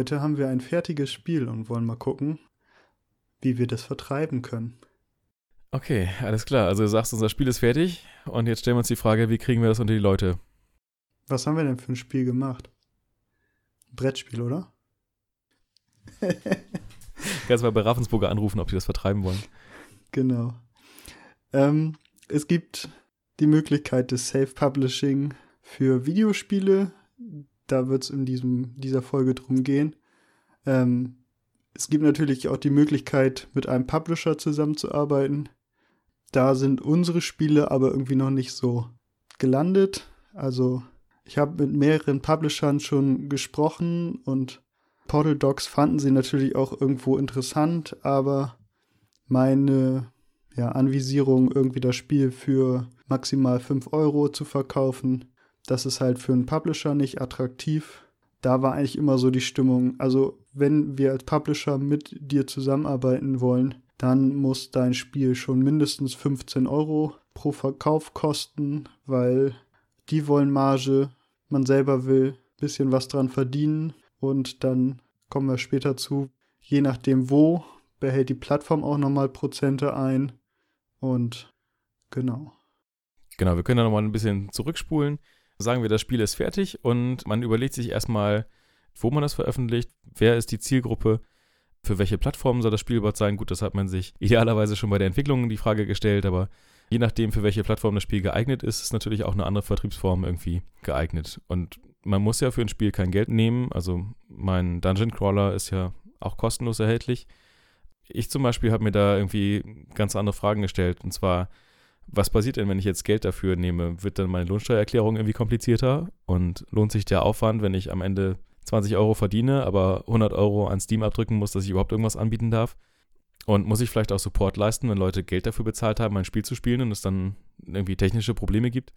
Heute haben wir ein fertiges Spiel und wollen mal gucken, wie wir das vertreiben können. Okay, alles klar. Also du sagst, unser Spiel ist fertig und jetzt stellen wir uns die Frage, wie kriegen wir das unter die Leute? Was haben wir denn für ein Spiel gemacht? Ein Brettspiel, oder? Kannst mal bei Ravensburger anrufen, ob die das vertreiben wollen. Genau. Ähm, es gibt die Möglichkeit des Self-Publishing für Videospiele. Da wird es in diesem, dieser Folge drum gehen. Ähm, es gibt natürlich auch die Möglichkeit, mit einem Publisher zusammenzuarbeiten. Da sind unsere Spiele aber irgendwie noch nicht so gelandet. Also ich habe mit mehreren Publishern schon gesprochen und Portal Docs fanden sie natürlich auch irgendwo interessant, aber meine ja, Anvisierung, irgendwie das Spiel für maximal 5 Euro zu verkaufen, das ist halt für einen Publisher nicht attraktiv. Da war eigentlich immer so die Stimmung. Also, wenn wir als Publisher mit dir zusammenarbeiten wollen, dann muss dein Spiel schon mindestens 15 Euro pro Verkauf kosten, weil die wollen Marge, man selber will ein bisschen was dran verdienen und dann kommen wir später zu, je nachdem wo, behält die Plattform auch nochmal Prozente ein und genau. Genau, wir können da nochmal ein bisschen zurückspulen. Sagen wir, das Spiel ist fertig und man überlegt sich erstmal, wo man das veröffentlicht, wer ist die Zielgruppe, für welche Plattformen soll das Spiel überhaupt sein. Gut, das hat man sich idealerweise schon bei der Entwicklung die Frage gestellt, aber je nachdem, für welche Plattform das Spiel geeignet ist, ist natürlich auch eine andere Vertriebsform irgendwie geeignet. Und man muss ja für ein Spiel kein Geld nehmen. Also mein Dungeon Crawler ist ja auch kostenlos erhältlich. Ich zum Beispiel habe mir da irgendwie ganz andere Fragen gestellt. Und zwar, was passiert denn, wenn ich jetzt Geld dafür nehme? Wird dann meine Lohnsteuererklärung irgendwie komplizierter? Und lohnt sich der Aufwand, wenn ich am Ende 20 Euro verdiene, aber 100 Euro an Steam abdrücken muss, dass ich überhaupt irgendwas anbieten darf? Und muss ich vielleicht auch Support leisten, wenn Leute Geld dafür bezahlt haben, mein Spiel zu spielen und es dann irgendwie technische Probleme gibt?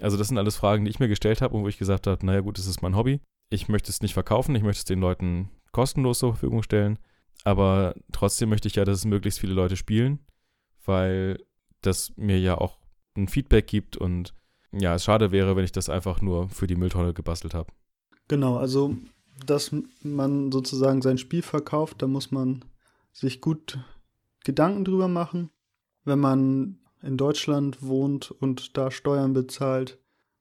Also das sind alles Fragen, die ich mir gestellt habe und wo ich gesagt habe, naja gut, das ist mein Hobby. Ich möchte es nicht verkaufen, ich möchte es den Leuten kostenlos zur Verfügung stellen. Aber trotzdem möchte ich ja, dass es möglichst viele Leute spielen, weil das mir ja auch ein Feedback gibt und ja, es schade wäre, wenn ich das einfach nur für die Mülltonne gebastelt habe. Genau, also dass man sozusagen sein Spiel verkauft, da muss man sich gut Gedanken drüber machen. Wenn man in Deutschland wohnt und da Steuern bezahlt,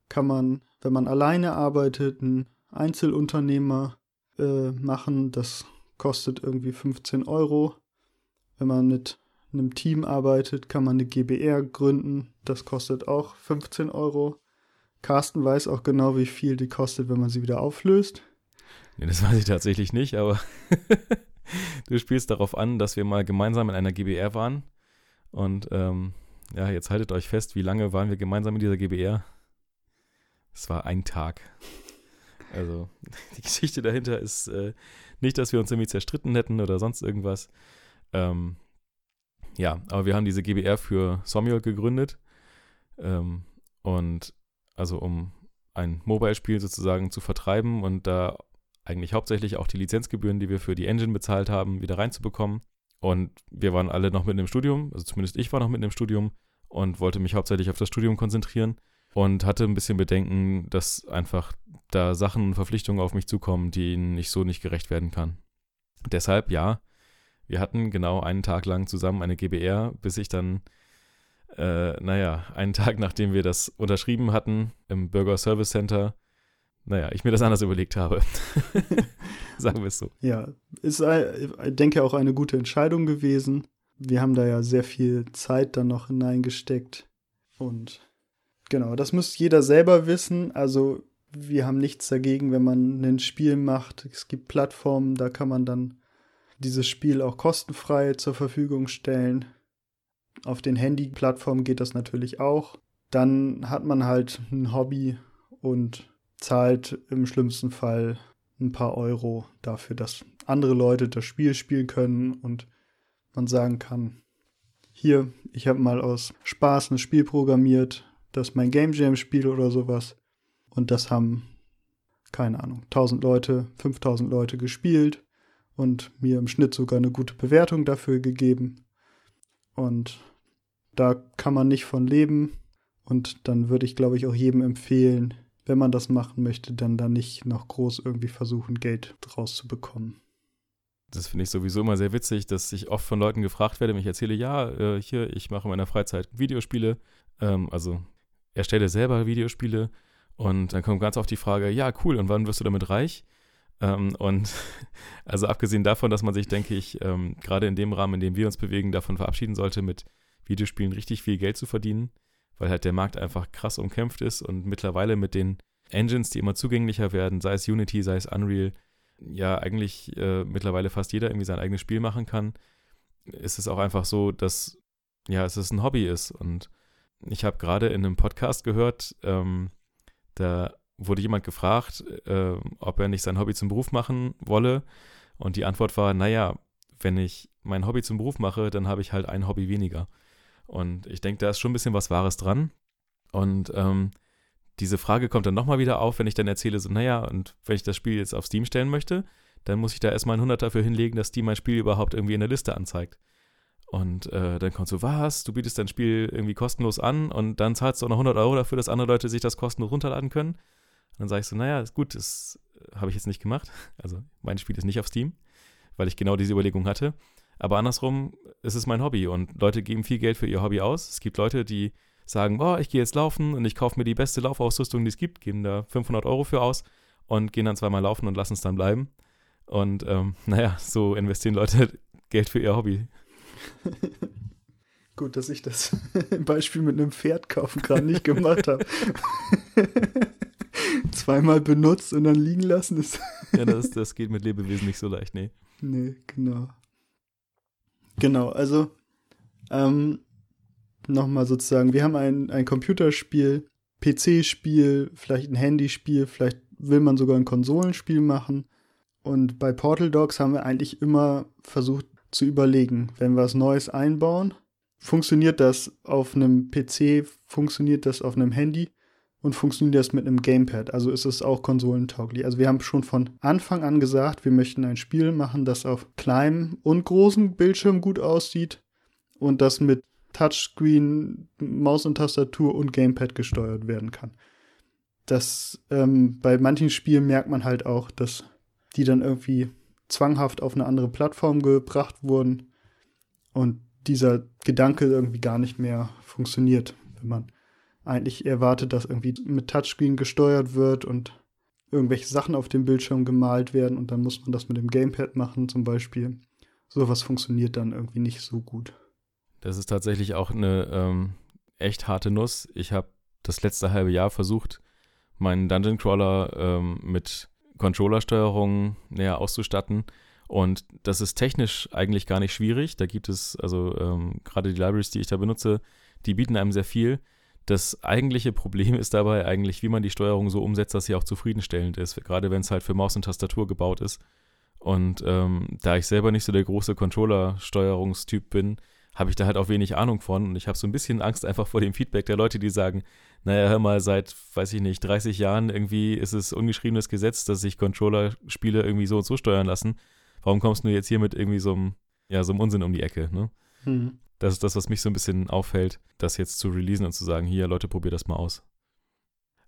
kann man, wenn man alleine arbeitet, einen Einzelunternehmer äh, machen. Das kostet irgendwie 15 Euro. Wenn man mit einem Team arbeitet, kann man eine GBR gründen. Das kostet auch 15 Euro. Carsten weiß auch genau, wie viel die kostet, wenn man sie wieder auflöst. Nee, das weiß ich tatsächlich nicht, aber du spielst darauf an, dass wir mal gemeinsam in einer GBR waren. Und ähm, ja, jetzt haltet euch fest, wie lange waren wir gemeinsam in dieser GBR? Es war ein Tag. Also, die Geschichte dahinter ist äh, nicht, dass wir uns irgendwie zerstritten hätten oder sonst irgendwas. Ähm, ja, aber wir haben diese GBR für Somiol gegründet. Ähm, und also um ein Mobile-Spiel sozusagen zu vertreiben und da eigentlich hauptsächlich auch die Lizenzgebühren, die wir für die Engine bezahlt haben, wieder reinzubekommen. Und wir waren alle noch mitten im Studium, also zumindest ich war noch mitten im Studium und wollte mich hauptsächlich auf das Studium konzentrieren und hatte ein bisschen Bedenken, dass einfach da Sachen und Verpflichtungen auf mich zukommen, denen ich so nicht gerecht werden kann. Deshalb, ja, wir hatten genau einen Tag lang zusammen eine GBR, bis ich dann, äh, naja, einen Tag nachdem wir das unterschrieben hatten im Bürger Service Center, naja, ich mir das anders überlegt habe. Sagen wir es so. Ja, ist, ich denke, auch eine gute Entscheidung gewesen. Wir haben da ja sehr viel Zeit dann noch hineingesteckt. Und genau, das muss jeder selber wissen. Also, wir haben nichts dagegen, wenn man ein Spiel macht. Es gibt Plattformen, da kann man dann dieses Spiel auch kostenfrei zur Verfügung stellen. Auf den Handy-Plattformen geht das natürlich auch. Dann hat man halt ein Hobby und zahlt im schlimmsten Fall ein paar Euro dafür, dass andere Leute das Spiel spielen können und man sagen kann, hier, ich habe mal aus Spaß ein Spiel programmiert, das mein Game Jam Spiel oder sowas und das haben keine Ahnung, 1000 Leute, 5000 Leute gespielt und mir im Schnitt sogar eine gute Bewertung dafür gegeben. Und da kann man nicht von leben. Und dann würde ich, glaube ich, auch jedem empfehlen, wenn man das machen möchte, dann da nicht noch groß irgendwie versuchen, Geld draus zu bekommen. Das finde ich sowieso immer sehr witzig, dass ich oft von Leuten gefragt werde, wenn ich erzähle, ja, äh, hier, ich mache in meiner Freizeit Videospiele, ähm, also erstelle selber Videospiele und dann kommt ganz oft die Frage, ja, cool, und wann wirst du damit reich? Ähm, und also abgesehen davon, dass man sich, denke ich, ähm, gerade in dem Rahmen, in dem wir uns bewegen, davon verabschieden sollte, mit Videospielen richtig viel Geld zu verdienen, weil halt der Markt einfach krass umkämpft ist und mittlerweile mit den Engines, die immer zugänglicher werden, sei es Unity, sei es Unreal, ja eigentlich äh, mittlerweile fast jeder irgendwie sein eigenes Spiel machen kann, ist es auch einfach so, dass ja, es ist ein Hobby ist. Und ich habe gerade in einem Podcast gehört, ähm, da wurde jemand gefragt, äh, ob er nicht sein Hobby zum Beruf machen wolle. Und die Antwort war, naja, wenn ich mein Hobby zum Beruf mache, dann habe ich halt ein Hobby weniger. Und ich denke, da ist schon ein bisschen was Wahres dran. Und ähm, diese Frage kommt dann nochmal wieder auf, wenn ich dann erzähle, so, naja, und wenn ich das Spiel jetzt auf Steam stellen möchte, dann muss ich da erstmal ein 100 dafür hinlegen, dass Steam mein Spiel überhaupt irgendwie in der Liste anzeigt. Und äh, dann kommt so, was, du bietest dein Spiel irgendwie kostenlos an und dann zahlst du auch noch 100 Euro dafür, dass andere Leute sich das kostenlos runterladen können. Und dann sage ich so, naja, ist gut, das habe ich jetzt nicht gemacht. Also mein Spiel ist nicht auf Steam, weil ich genau diese Überlegung hatte. Aber andersrum, es ist mein Hobby und Leute geben viel Geld für ihr Hobby aus. Es gibt Leute, die sagen, boah, ich gehe jetzt laufen und ich kaufe mir die beste Laufausrüstung, die es gibt, geben da 500 Euro für aus und gehen dann zweimal laufen und lassen es dann bleiben. Und ähm, naja, so investieren Leute Geld für ihr Hobby. Gut, dass ich das Beispiel mit einem Pferd kaufen gerade nicht gemacht habe. Zweimal benutzt und dann liegen lassen ist. ja, das, das geht mit Lebewesen nicht so leicht, nee. Nee, genau. Genau, also ähm, nochmal sozusagen, wir haben ein, ein Computerspiel, PC-Spiel, vielleicht ein Handyspiel, vielleicht will man sogar ein Konsolenspiel machen. Und bei Portal Dogs haben wir eigentlich immer versucht zu überlegen, wenn wir was Neues einbauen, funktioniert das auf einem PC, funktioniert das auf einem Handy und funktioniert das mit einem Gamepad? Also ist es auch konsolentauglich? Also wir haben schon von Anfang an gesagt, wir möchten ein Spiel machen, das auf kleinem und großem Bildschirm gut aussieht und das mit Touchscreen, Maus und Tastatur und Gamepad gesteuert werden kann. Das ähm, bei manchen Spielen merkt man halt auch, dass die dann irgendwie zwanghaft auf eine andere Plattform gebracht wurden und dieser Gedanke irgendwie gar nicht mehr funktioniert, wenn man eigentlich erwartet, dass irgendwie mit Touchscreen gesteuert wird und irgendwelche Sachen auf dem Bildschirm gemalt werden und dann muss man das mit dem Gamepad machen zum Beispiel. Sowas funktioniert dann irgendwie nicht so gut. Das ist tatsächlich auch eine ähm, echt harte Nuss. Ich habe das letzte halbe Jahr versucht, meinen Dungeon Crawler ähm, mit Controllersteuerung näher auszustatten. Und das ist technisch eigentlich gar nicht schwierig. Da gibt es, also ähm, gerade die Libraries, die ich da benutze, die bieten einem sehr viel. Das eigentliche Problem ist dabei eigentlich, wie man die Steuerung so umsetzt, dass sie auch zufriedenstellend ist, gerade wenn es halt für Maus und Tastatur gebaut ist. Und ähm, da ich selber nicht so der große Controller-Steuerungstyp bin, habe ich da halt auch wenig Ahnung von und ich habe so ein bisschen Angst einfach vor dem Feedback der Leute, die sagen, naja, hör mal, seit, weiß ich nicht, 30 Jahren irgendwie ist es ungeschriebenes Gesetz, dass sich Controller-Spiele irgendwie so und so steuern lassen. Warum kommst du jetzt hier mit irgendwie so einem, ja, so einem Unsinn um die Ecke, ne? Hm. Das ist das, was mich so ein bisschen auffällt, das jetzt zu releasen und zu sagen, hier, Leute, probiert das mal aus.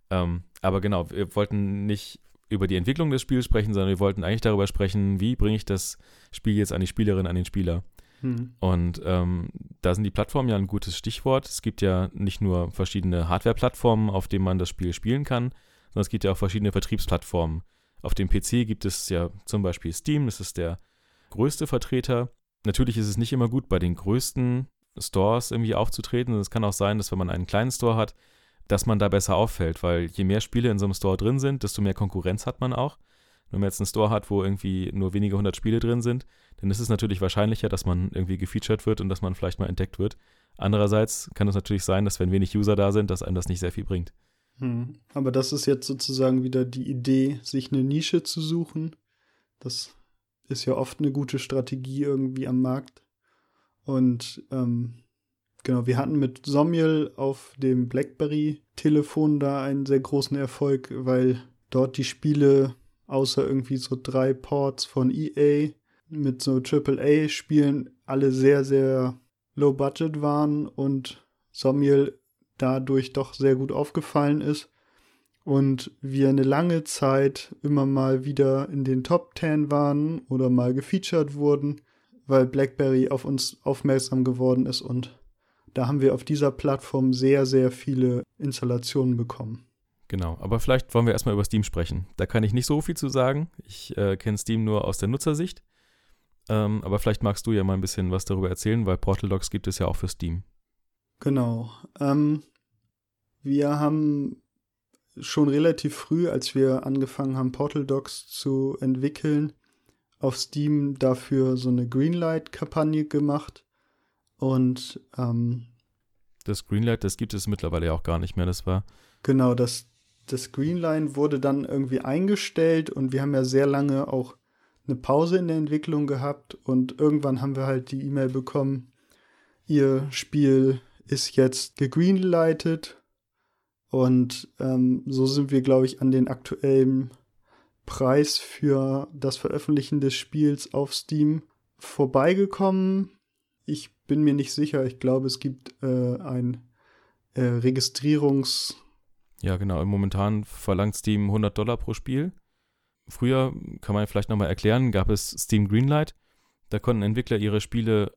Ähm, aber genau, wir wollten nicht über die Entwicklung des Spiels sprechen, sondern wir wollten eigentlich darüber sprechen, wie bringe ich das Spiel jetzt an die Spielerin, an den Spieler. Hm. Und ähm, da sind die Plattformen ja ein gutes Stichwort. Es gibt ja nicht nur verschiedene Hardware-Plattformen, auf denen man das Spiel spielen kann, sondern es gibt ja auch verschiedene Vertriebsplattformen. Auf dem PC gibt es ja zum Beispiel Steam, das ist der größte Vertreter. Natürlich ist es nicht immer gut, bei den größten Stores irgendwie aufzutreten. Es kann auch sein, dass wenn man einen kleinen Store hat, dass man da besser auffällt, weil je mehr Spiele in so einem Store drin sind, desto mehr Konkurrenz hat man auch. Wenn man jetzt einen Store hat, wo irgendwie nur wenige hundert Spiele drin sind, dann ist es natürlich wahrscheinlicher, dass man irgendwie gefeatured wird und dass man vielleicht mal entdeckt wird. Andererseits kann es natürlich sein, dass wenn wenig User da sind, dass einem das nicht sehr viel bringt. Hm. Aber das ist jetzt sozusagen wieder die Idee, sich eine Nische zu suchen. Das ist ja oft eine gute Strategie irgendwie am Markt. Und ähm, genau, wir hatten mit Somiel auf dem BlackBerry-Telefon da einen sehr großen Erfolg, weil dort die Spiele außer irgendwie so drei Ports von EA mit so AAA-Spielen alle sehr, sehr low budget waren und Somiel dadurch doch sehr gut aufgefallen ist und wir eine lange Zeit immer mal wieder in den Top 10 waren oder mal gefeatured wurden, weil BlackBerry auf uns aufmerksam geworden ist und da haben wir auf dieser Plattform sehr, sehr viele Installationen bekommen. Genau, aber vielleicht wollen wir erstmal über Steam sprechen. Da kann ich nicht so viel zu sagen. Ich äh, kenne Steam nur aus der Nutzersicht. Ähm, aber vielleicht magst du ja mal ein bisschen was darüber erzählen, weil Portal Docs gibt es ja auch für Steam. Genau. Ähm, wir haben schon relativ früh, als wir angefangen haben, Portal Docs zu entwickeln, auf Steam dafür so eine Greenlight-Kampagne gemacht. Und ähm, das Greenlight, das gibt es mittlerweile ja auch gar nicht mehr. Das war. Genau, das, das Greenlight wurde dann irgendwie eingestellt und wir haben ja sehr lange auch eine Pause in der Entwicklung gehabt und irgendwann haben wir halt die E-Mail bekommen, ihr Spiel ist jetzt gegreenlightet und ähm, so sind wir, glaube ich, an den aktuellen Preis für das Veröffentlichen des Spiels auf Steam vorbeigekommen. Ich bin mir nicht sicher. Ich glaube, es gibt äh, ein äh, Registrierungs. Ja, genau. Momentan verlangt Steam 100 Dollar pro Spiel. Früher, kann man vielleicht nochmal erklären, gab es Steam Greenlight. Da konnten Entwickler ihre Spiele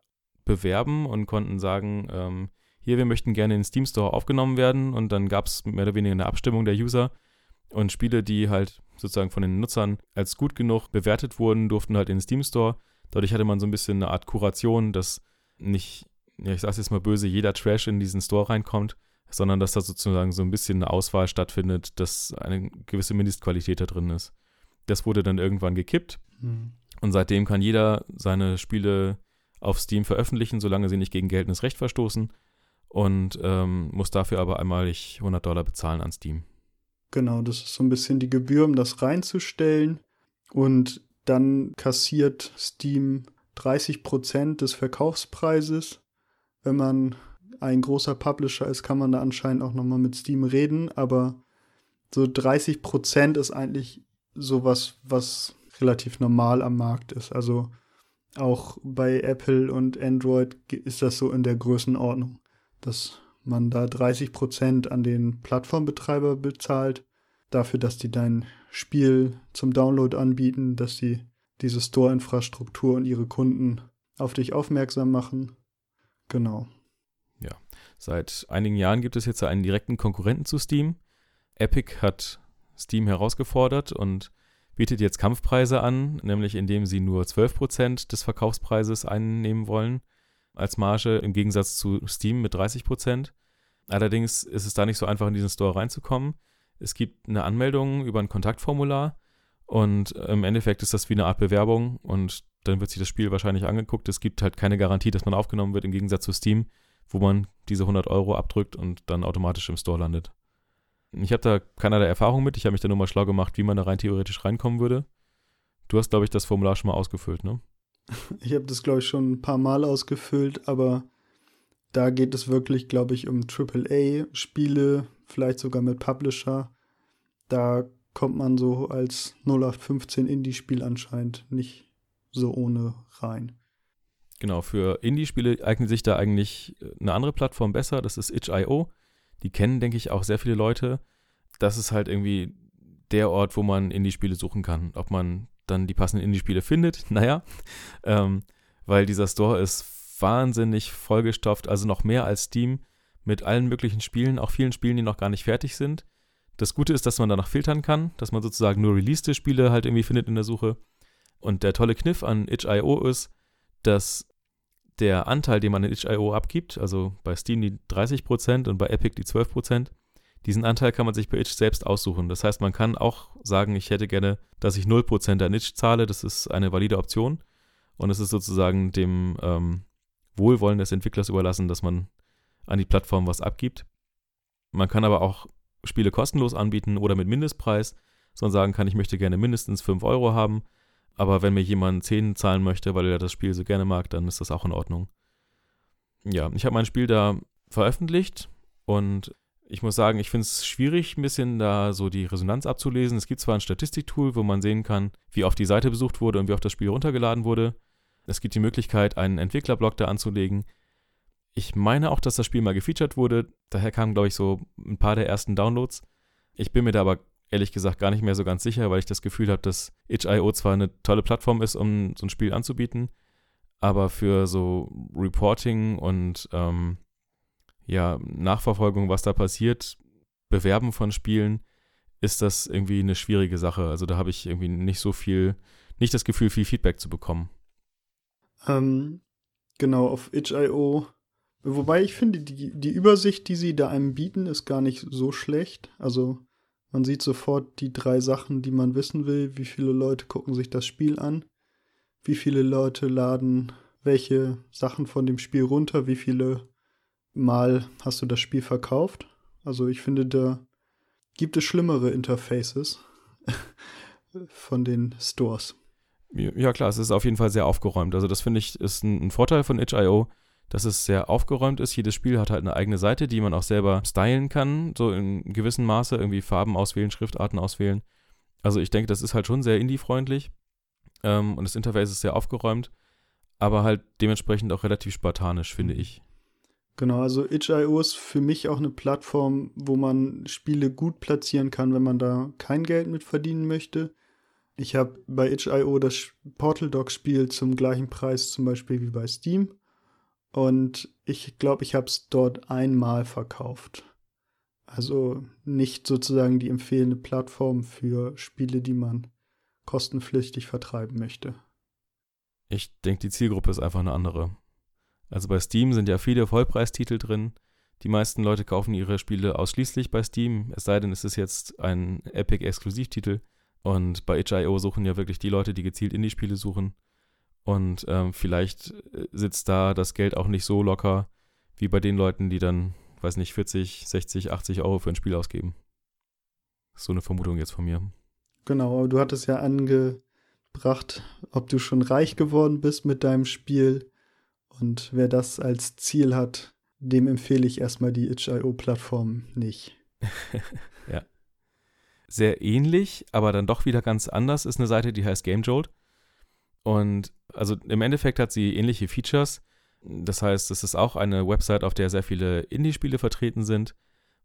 bewerben und konnten sagen, ähm, hier, wir möchten gerne in den Steam Store aufgenommen werden. Und dann gab es mehr oder weniger eine Abstimmung der User. Und Spiele, die halt sozusagen von den Nutzern als gut genug bewertet wurden, durften halt in den Steam Store. Dadurch hatte man so ein bisschen eine Art Kuration, dass nicht, ja, ich sag's jetzt mal böse, jeder Trash in diesen Store reinkommt, sondern dass da sozusagen so ein bisschen eine Auswahl stattfindet, dass eine gewisse Mindestqualität da drin ist. Das wurde dann irgendwann gekippt. Mhm. Und seitdem kann jeder seine Spiele auf Steam veröffentlichen, solange sie nicht gegen geltendes Recht verstoßen und ähm, muss dafür aber einmalig 100 Dollar bezahlen an Steam. Genau, das ist so ein bisschen die Gebühr, um das reinzustellen. Und dann kassiert Steam 30 Prozent des Verkaufspreises. Wenn man ein großer Publisher ist, kann man da anscheinend auch nochmal mit Steam reden, aber so 30 Prozent ist eigentlich sowas, was relativ normal am Markt ist. Also auch bei Apple und Android ist das so in der Größenordnung dass man da 30 Prozent an den Plattformbetreiber bezahlt, dafür, dass die dein Spiel zum Download anbieten, dass sie diese Store-Infrastruktur und ihre Kunden auf dich aufmerksam machen. Genau. Ja, seit einigen Jahren gibt es jetzt einen direkten Konkurrenten zu Steam. Epic hat Steam herausgefordert und bietet jetzt Kampfpreise an, nämlich indem sie nur 12% des Verkaufspreises einnehmen wollen als Marge im Gegensatz zu Steam mit 30 Prozent. Allerdings ist es da nicht so einfach, in diesen Store reinzukommen. Es gibt eine Anmeldung über ein Kontaktformular und im Endeffekt ist das wie eine Art Bewerbung und dann wird sich das Spiel wahrscheinlich angeguckt. Es gibt halt keine Garantie, dass man aufgenommen wird, im Gegensatz zu Steam, wo man diese 100 Euro abdrückt und dann automatisch im Store landet. Ich habe da keinerlei Erfahrung mit. Ich habe mich da nur mal schlau gemacht, wie man da rein theoretisch reinkommen würde. Du hast, glaube ich, das Formular schon mal ausgefüllt, ne? Ich habe das, glaube ich, schon ein paar Mal ausgefüllt, aber da geht es wirklich, glaube ich, um AAA-Spiele, vielleicht sogar mit Publisher. Da kommt man so als 0815 Indie-Spiel anscheinend nicht so ohne rein. Genau, für Indie-Spiele eignet sich da eigentlich äh, eine andere Plattform besser, das ist itch.io. Die kennen, denke ich, auch sehr viele Leute. Das ist halt irgendwie der Ort, wo man Indie-Spiele suchen kann. Ob man dann die passenden Indie-Spiele findet. Naja, ähm, weil dieser Store ist wahnsinnig vollgestopft, also noch mehr als Steam mit allen möglichen Spielen, auch vielen Spielen, die noch gar nicht fertig sind. Das Gute ist, dass man danach filtern kann, dass man sozusagen nur released Spiele halt irgendwie findet in der Suche. Und der tolle Kniff an itch.io ist, dass der Anteil, den man in itch.io abgibt, also bei Steam die 30% und bei Epic die 12%, diesen Anteil kann man sich bei Itch selbst aussuchen. Das heißt, man kann auch sagen, ich hätte gerne, dass ich 0% an Itch zahle. Das ist eine valide Option. Und es ist sozusagen dem ähm, Wohlwollen des Entwicklers überlassen, dass man an die Plattform was abgibt. Man kann aber auch Spiele kostenlos anbieten oder mit Mindestpreis, sondern sagen kann, ich möchte gerne mindestens 5 Euro haben. Aber wenn mir jemand 10 zahlen möchte, weil er das Spiel so gerne mag, dann ist das auch in Ordnung. Ja, ich habe mein Spiel da veröffentlicht und ich muss sagen, ich finde es schwierig, ein bisschen da so die Resonanz abzulesen. Es gibt zwar ein Statistiktool, wo man sehen kann, wie oft die Seite besucht wurde und wie oft das Spiel runtergeladen wurde. Es gibt die Möglichkeit, einen Entwicklerblog da anzulegen. Ich meine auch, dass das Spiel mal gefeatured wurde. Daher kamen, glaube ich, so ein paar der ersten Downloads. Ich bin mir da aber ehrlich gesagt gar nicht mehr so ganz sicher, weil ich das Gefühl habe, dass itch.io zwar eine tolle Plattform ist, um so ein Spiel anzubieten, aber für so Reporting und ähm, ja, Nachverfolgung, was da passiert, Bewerben von Spielen, ist das irgendwie eine schwierige Sache. Also da habe ich irgendwie nicht so viel, nicht das Gefühl, viel Feedback zu bekommen. Ähm, genau, auf itch.io. Wobei ich finde, die, die Übersicht, die sie da einem bieten, ist gar nicht so schlecht. Also man sieht sofort die drei Sachen, die man wissen will. Wie viele Leute gucken sich das Spiel an? Wie viele Leute laden welche Sachen von dem Spiel runter? Wie viele Mal hast du das Spiel verkauft? Also ich finde, da gibt es schlimmere Interfaces von den Stores. Ja, klar, es ist auf jeden Fall sehr aufgeräumt. Also, das finde ich ist ein, ein Vorteil von itch.io, dass es sehr aufgeräumt ist. Jedes Spiel hat halt eine eigene Seite, die man auch selber stylen kann, so in gewissem Maße, irgendwie Farben auswählen, Schriftarten auswählen. Also, ich denke, das ist halt schon sehr indie-freundlich ähm, und das Interface ist sehr aufgeräumt, aber halt dementsprechend auch relativ spartanisch, finde mhm. ich. Genau, also itch.io ist für mich auch eine Plattform, wo man Spiele gut platzieren kann, wenn man da kein Geld mit verdienen möchte. Ich habe bei itch.io das Portal Dog Spiel zum gleichen Preis zum Beispiel wie bei Steam. Und ich glaube, ich habe es dort einmal verkauft. Also nicht sozusagen die empfehlende Plattform für Spiele, die man kostenpflichtig vertreiben möchte. Ich denke, die Zielgruppe ist einfach eine andere. Also bei Steam sind ja viele Vollpreistitel drin. Die meisten Leute kaufen ihre Spiele ausschließlich bei Steam, es sei denn, es ist jetzt ein Epic-Exklusivtitel. Und bei itch.io suchen ja wirklich die Leute, die gezielt Indie-Spiele suchen. Und ähm, vielleicht äh, sitzt da das Geld auch nicht so locker wie bei den Leuten, die dann, weiß nicht, 40, 60, 80 Euro für ein Spiel ausgeben. So eine Vermutung jetzt von mir. Genau, aber du hattest ja angebracht, ob du schon reich geworden bist mit deinem Spiel. Und wer das als Ziel hat, dem empfehle ich erstmal die itch.io-Plattform nicht. ja. Sehr ähnlich, aber dann doch wieder ganz anders ist eine Seite, die heißt GameJolt. Und also im Endeffekt hat sie ähnliche Features. Das heißt, es ist auch eine Website, auf der sehr viele Indie-Spiele vertreten sind.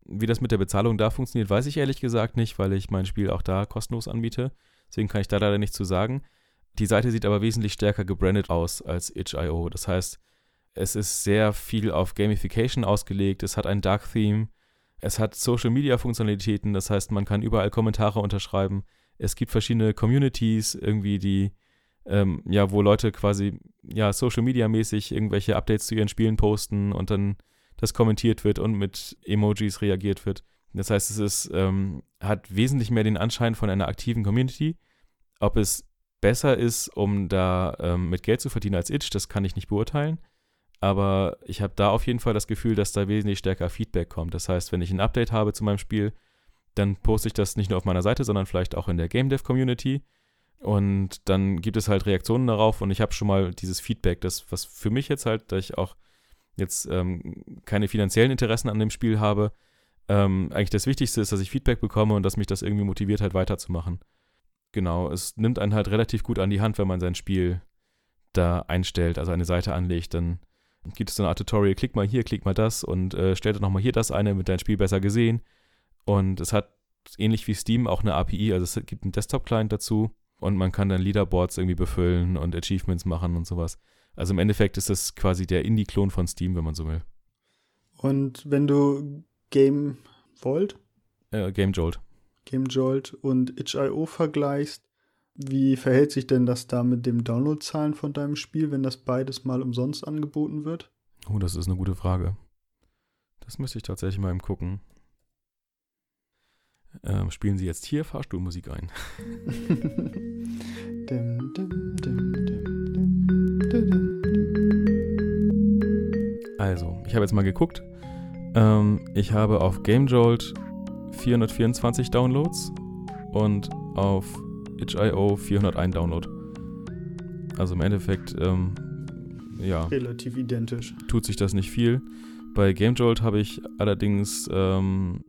Wie das mit der Bezahlung da funktioniert, weiß ich ehrlich gesagt nicht, weil ich mein Spiel auch da kostenlos anbiete. Deswegen kann ich da leider nichts zu sagen. Die Seite sieht aber wesentlich stärker gebrandet aus als itch.io. Das heißt, es ist sehr viel auf Gamification ausgelegt. Es hat ein Dark Theme. Es hat Social Media Funktionalitäten. Das heißt, man kann überall Kommentare unterschreiben. Es gibt verschiedene Communities, irgendwie, die, ähm, ja, wo Leute quasi, ja, Social Media mäßig irgendwelche Updates zu ihren Spielen posten und dann das kommentiert wird und mit Emojis reagiert wird. Das heißt, es ist, ähm, hat wesentlich mehr den Anschein von einer aktiven Community. Ob es besser ist, um da ähm, mit Geld zu verdienen als Itch, das kann ich nicht beurteilen. Aber ich habe da auf jeden Fall das Gefühl, dass da wesentlich stärker Feedback kommt. Das heißt, wenn ich ein Update habe zu meinem Spiel, dann poste ich das nicht nur auf meiner Seite, sondern vielleicht auch in der Game Dev Community. Und dann gibt es halt Reaktionen darauf und ich habe schon mal dieses Feedback, das, was für mich jetzt halt, da ich auch jetzt ähm, keine finanziellen Interessen an dem Spiel habe, ähm, eigentlich das Wichtigste ist, dass ich Feedback bekomme und dass mich das irgendwie motiviert, halt weiterzumachen genau, es nimmt einen halt relativ gut an die Hand, wenn man sein Spiel da einstellt, also eine Seite anlegt, dann gibt es so eine Art Tutorial, klick mal hier, klick mal das und äh, stell doch nochmal hier das eine, mit deinem Spiel besser gesehen. Und es hat ähnlich wie Steam auch eine API, also es gibt einen Desktop-Client dazu und man kann dann Leaderboards irgendwie befüllen und Achievements machen und sowas. Also im Endeffekt ist das quasi der Indie-Klon von Steam, wenn man so will. Und wenn du Game Vault? Äh, Game Jolt. GameJolt und itch.io vergleichst, wie verhält sich denn das da mit dem Downloadzahlen von deinem Spiel, wenn das beides mal umsonst angeboten wird? Oh, das ist eine gute Frage. Das müsste ich tatsächlich mal im gucken. Ähm, spielen Sie jetzt hier Fahrstuhlmusik ein. dim, dim, dim, also, ich habe jetzt mal geguckt. Ähm, ich habe auf GameJolt 424 Downloads und auf itch.io 401 Download. Also im Endeffekt, ähm, ja. Relativ identisch. Tut sich das nicht viel. Bei GameJolt habe ich allerdings ähm,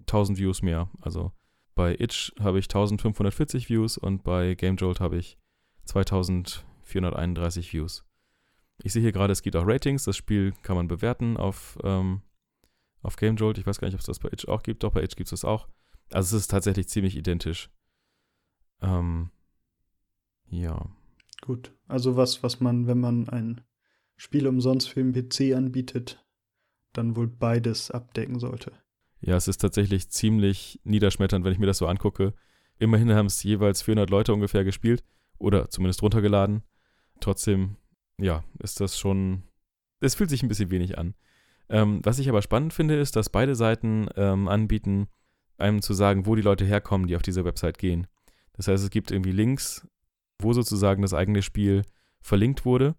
1000 Views mehr. Also bei Itch habe ich 1540 Views und bei GameJolt habe ich 2431 Views. Ich sehe hier gerade, es gibt auch Ratings. Das Spiel kann man bewerten auf, ähm, auf GameJolt. Ich weiß gar nicht, ob es das bei Itch auch gibt. Doch, bei Itch gibt es das auch. Also es ist tatsächlich ziemlich identisch. Ähm, ja. Gut. Also was, was man, wenn man ein Spiel umsonst für den PC anbietet, dann wohl beides abdecken sollte. Ja, es ist tatsächlich ziemlich niederschmetternd, wenn ich mir das so angucke. Immerhin haben es jeweils 400 Leute ungefähr gespielt oder zumindest runtergeladen. Trotzdem, ja, ist das schon. Es fühlt sich ein bisschen wenig an. Ähm, was ich aber spannend finde, ist, dass beide Seiten ähm, anbieten, einem zu sagen, wo die Leute herkommen, die auf diese Website gehen. Das heißt, es gibt irgendwie Links, wo sozusagen das eigene Spiel verlinkt wurde.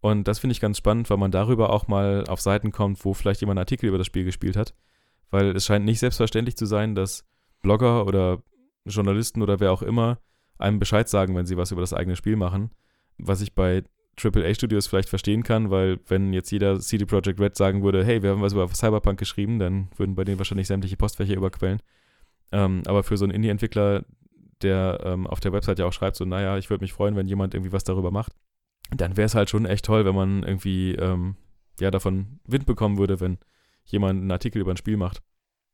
Und das finde ich ganz spannend, weil man darüber auch mal auf Seiten kommt, wo vielleicht jemand einen Artikel über das Spiel gespielt hat. Weil es scheint nicht selbstverständlich zu sein, dass Blogger oder Journalisten oder wer auch immer einem Bescheid sagen, wenn sie was über das eigene Spiel machen. Was ich bei AAA Studios vielleicht verstehen kann, weil wenn jetzt jeder CD Projekt Red sagen würde, hey, wir haben was über Cyberpunk geschrieben, dann würden bei denen wahrscheinlich sämtliche Postfächer überquellen. Ähm, aber für so einen Indie-Entwickler, der ähm, auf der Website ja auch schreibt, so, naja, ich würde mich freuen, wenn jemand irgendwie was darüber macht, dann wäre es halt schon echt toll, wenn man irgendwie ähm, ja davon Wind bekommen würde, wenn jemand einen Artikel über ein Spiel macht.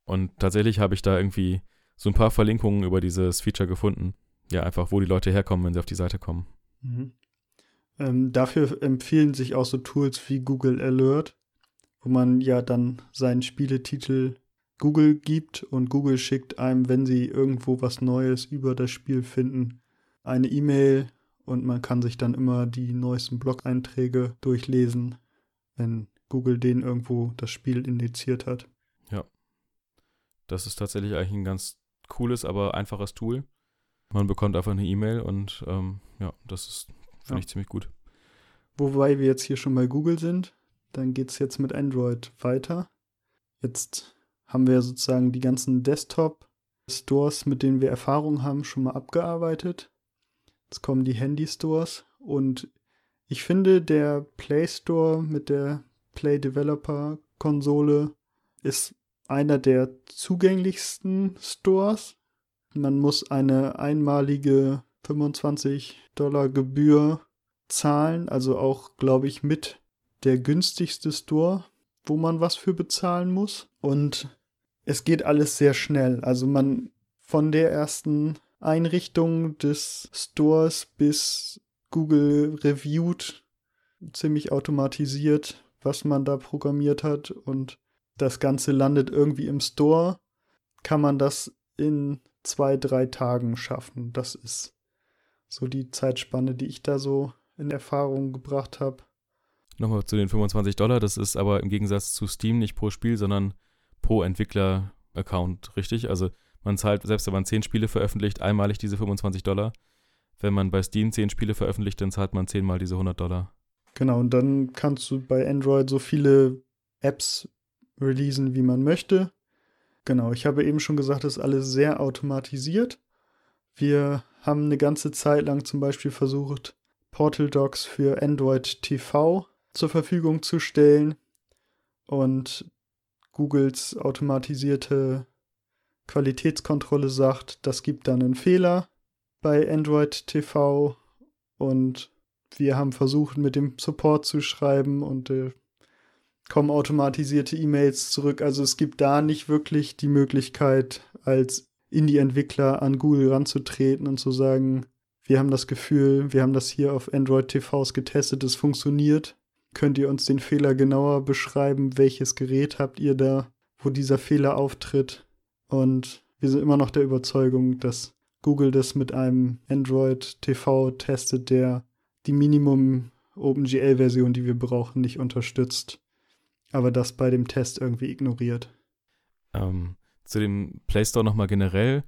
Und tatsächlich habe ich da irgendwie so ein paar Verlinkungen über dieses Feature gefunden. Ja, einfach, wo die Leute herkommen, wenn sie auf die Seite kommen. Mhm. Ähm, dafür empfehlen sich auch so Tools wie Google Alert, wo man ja dann seinen Spieletitel Google gibt und Google schickt einem, wenn sie irgendwo was Neues über das Spiel finden, eine E-Mail und man kann sich dann immer die neuesten Blog-Einträge durchlesen, wenn Google den irgendwo das Spiel indiziert hat. Ja. Das ist tatsächlich eigentlich ein ganz cooles, aber einfaches Tool. Man bekommt einfach eine E-Mail und ähm, ja, das ist, finde ja. ich, ziemlich gut. Wobei wir jetzt hier schon bei Google sind, dann geht es jetzt mit Android weiter. Jetzt haben wir sozusagen die ganzen Desktop-Stores, mit denen wir Erfahrung haben, schon mal abgearbeitet. Jetzt kommen die Handy-Stores und ich finde, der Play Store mit der Play Developer Konsole ist einer der zugänglichsten Stores. Man muss eine einmalige 25 Dollar Gebühr zahlen, also auch, glaube ich, mit der günstigste Store, wo man was für bezahlen muss. Und es geht alles sehr schnell. Also man von der ersten Einrichtung des Stores bis Google reviewt ziemlich automatisiert, was man da programmiert hat und das Ganze landet irgendwie im Store, kann man das in zwei, drei Tagen schaffen. Das ist so die Zeitspanne, die ich da so in Erfahrung gebracht habe. Nochmal zu den 25 Dollar, das ist aber im Gegensatz zu Steam nicht pro Spiel, sondern pro Entwickler-Account, richtig? Also man zahlt, selbst wenn man 10 Spiele veröffentlicht, einmalig diese 25 Dollar. Wenn man bei Steam 10 Spiele veröffentlicht, dann zahlt man 10 mal diese 100 Dollar. Genau, und dann kannst du bei Android so viele Apps releasen, wie man möchte. Genau, ich habe eben schon gesagt, das ist alles sehr automatisiert. Wir haben eine ganze Zeit lang zum Beispiel versucht, Portal Docs für Android TV zur Verfügung zu stellen und Googles automatisierte Qualitätskontrolle sagt, das gibt dann einen Fehler bei Android TV und wir haben versucht, mit dem Support zu schreiben und äh, kommen automatisierte E-Mails zurück. Also es gibt da nicht wirklich die Möglichkeit, als Indie-Entwickler an Google ranzutreten und zu sagen, wir haben das Gefühl, wir haben das hier auf Android TVs getestet, es funktioniert. Könnt ihr uns den Fehler genauer beschreiben? Welches Gerät habt ihr da, wo dieser Fehler auftritt? Und wir sind immer noch der Überzeugung, dass Google das mit einem Android TV testet, der die Minimum OpenGL-Version, die wir brauchen, nicht unterstützt. Aber das bei dem Test irgendwie ignoriert. Ähm, zu dem Play Store nochmal generell.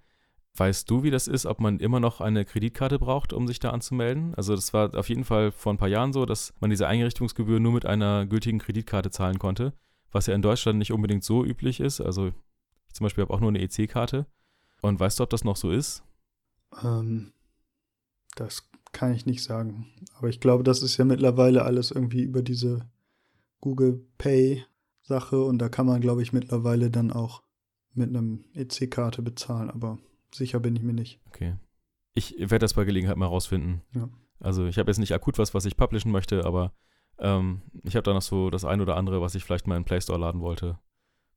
Weißt du, wie das ist, ob man immer noch eine Kreditkarte braucht, um sich da anzumelden? Also das war auf jeden Fall vor ein paar Jahren so, dass man diese Einrichtungsgebühr nur mit einer gültigen Kreditkarte zahlen konnte, was ja in Deutschland nicht unbedingt so üblich ist. Also ich zum Beispiel habe auch nur eine EC-Karte. Und weißt du, ob das noch so ist? Ähm, das kann ich nicht sagen. Aber ich glaube, das ist ja mittlerweile alles irgendwie über diese Google Pay Sache und da kann man, glaube ich, mittlerweile dann auch mit einem EC-Karte bezahlen, aber sicher bin ich mir nicht. Okay. Ich werde das bei Gelegenheit mal rausfinden. Ja. Also ich habe jetzt nicht akut was, was ich publishen möchte, aber Ähm, ich habe da noch so das ein oder andere, was ich vielleicht mal in den Play Store laden wollte.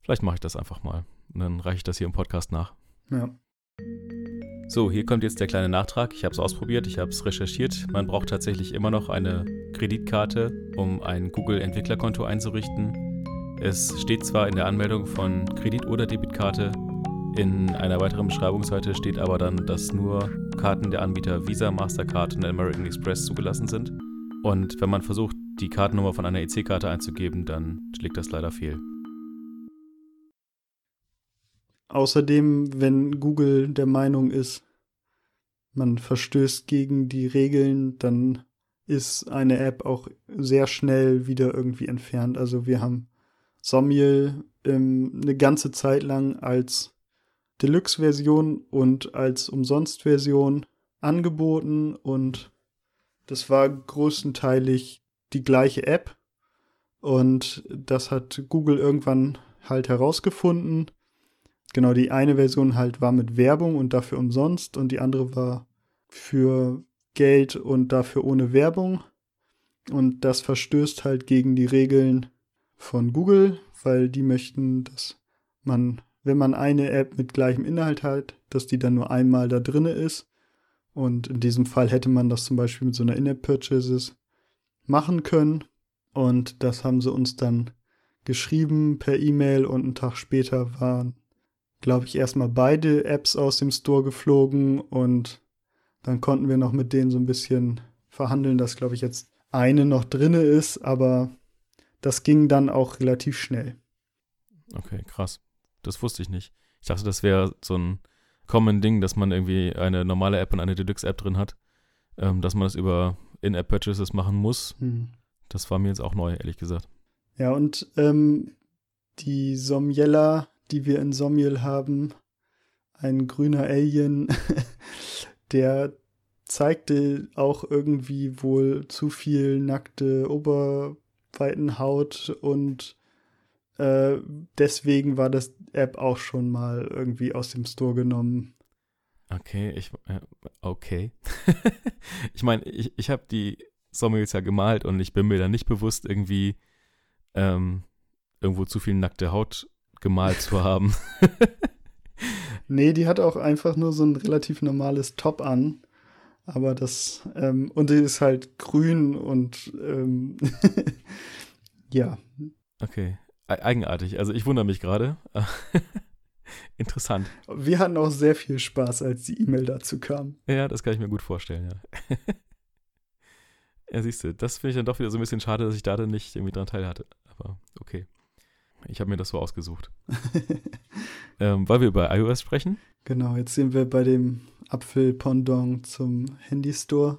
Vielleicht mache ich das einfach mal. Und dann reiche ich das hier im Podcast nach. Ja. So, hier kommt jetzt der kleine Nachtrag. Ich habe es ausprobiert, ich habe es recherchiert. Man braucht tatsächlich immer noch eine Kreditkarte, um ein Google-Entwicklerkonto einzurichten. Es steht zwar in der Anmeldung von Kredit- oder Debitkarte, in einer weiteren Beschreibungsseite steht aber dann, dass nur Karten der Anbieter Visa, Mastercard und American Express zugelassen sind. Und wenn man versucht, die Kartennummer von einer EC-Karte einzugeben, dann schlägt das leider fehl. Außerdem, wenn Google der Meinung ist, man verstößt gegen die Regeln, dann ist eine App auch sehr schnell wieder irgendwie entfernt. Also wir haben Somiel ähm, eine ganze Zeit lang als Deluxe-Version und als Umsonst-Version angeboten und das war größtenteilig die gleiche App und das hat Google irgendwann halt herausgefunden genau, die eine Version halt war mit Werbung und dafür umsonst und die andere war für Geld und dafür ohne Werbung. Und das verstößt halt gegen die Regeln von Google, weil die möchten, dass man, wenn man eine App mit gleichem Inhalt hat, dass die dann nur einmal da drinne ist. Und in diesem Fall hätte man das zum Beispiel mit so einer In-App-Purchases machen können. Und das haben sie uns dann geschrieben per E-Mail und einen Tag später waren glaube ich, erstmal beide Apps aus dem Store geflogen und dann konnten wir noch mit denen so ein bisschen verhandeln, dass, glaube ich, jetzt eine noch drinne ist, aber das ging dann auch relativ schnell. Okay, krass. Das wusste ich nicht. Ich dachte, das wäre so ein Common Ding, dass man irgendwie eine normale App und eine Deluxe-App drin hat, ähm, dass man das über In-App-Purchases machen muss. Hm. Das war mir jetzt auch neu, ehrlich gesagt. Ja, und ähm, die Somjella die wir in Somiel haben. Ein grüner Alien, der zeigte auch irgendwie wohl zu viel nackte Oberweitenhaut und äh, deswegen war das App auch schon mal irgendwie aus dem Store genommen. Okay, ich äh, okay. ich meine, ich, ich habe die Sommels ja gemalt und ich bin mir da nicht bewusst irgendwie ähm, irgendwo zu viel nackte Haut gemalt zu haben. nee, die hat auch einfach nur so ein relativ normales Top an. Aber das, ähm, und die ist halt grün und ähm, ja. Okay. E eigenartig. Also ich wundere mich gerade. Interessant. Wir hatten auch sehr viel Spaß, als die E-Mail dazu kam. Ja, das kann ich mir gut vorstellen, ja. ja, siehst du, das finde ich dann doch wieder so ein bisschen schade, dass ich da dann nicht irgendwie dran teil hatte. Aber okay. Ich habe mir das so ausgesucht. ähm, weil wir über iOS sprechen. Genau, jetzt sind wir bei dem Apfel-Pendant zum Handy-Store.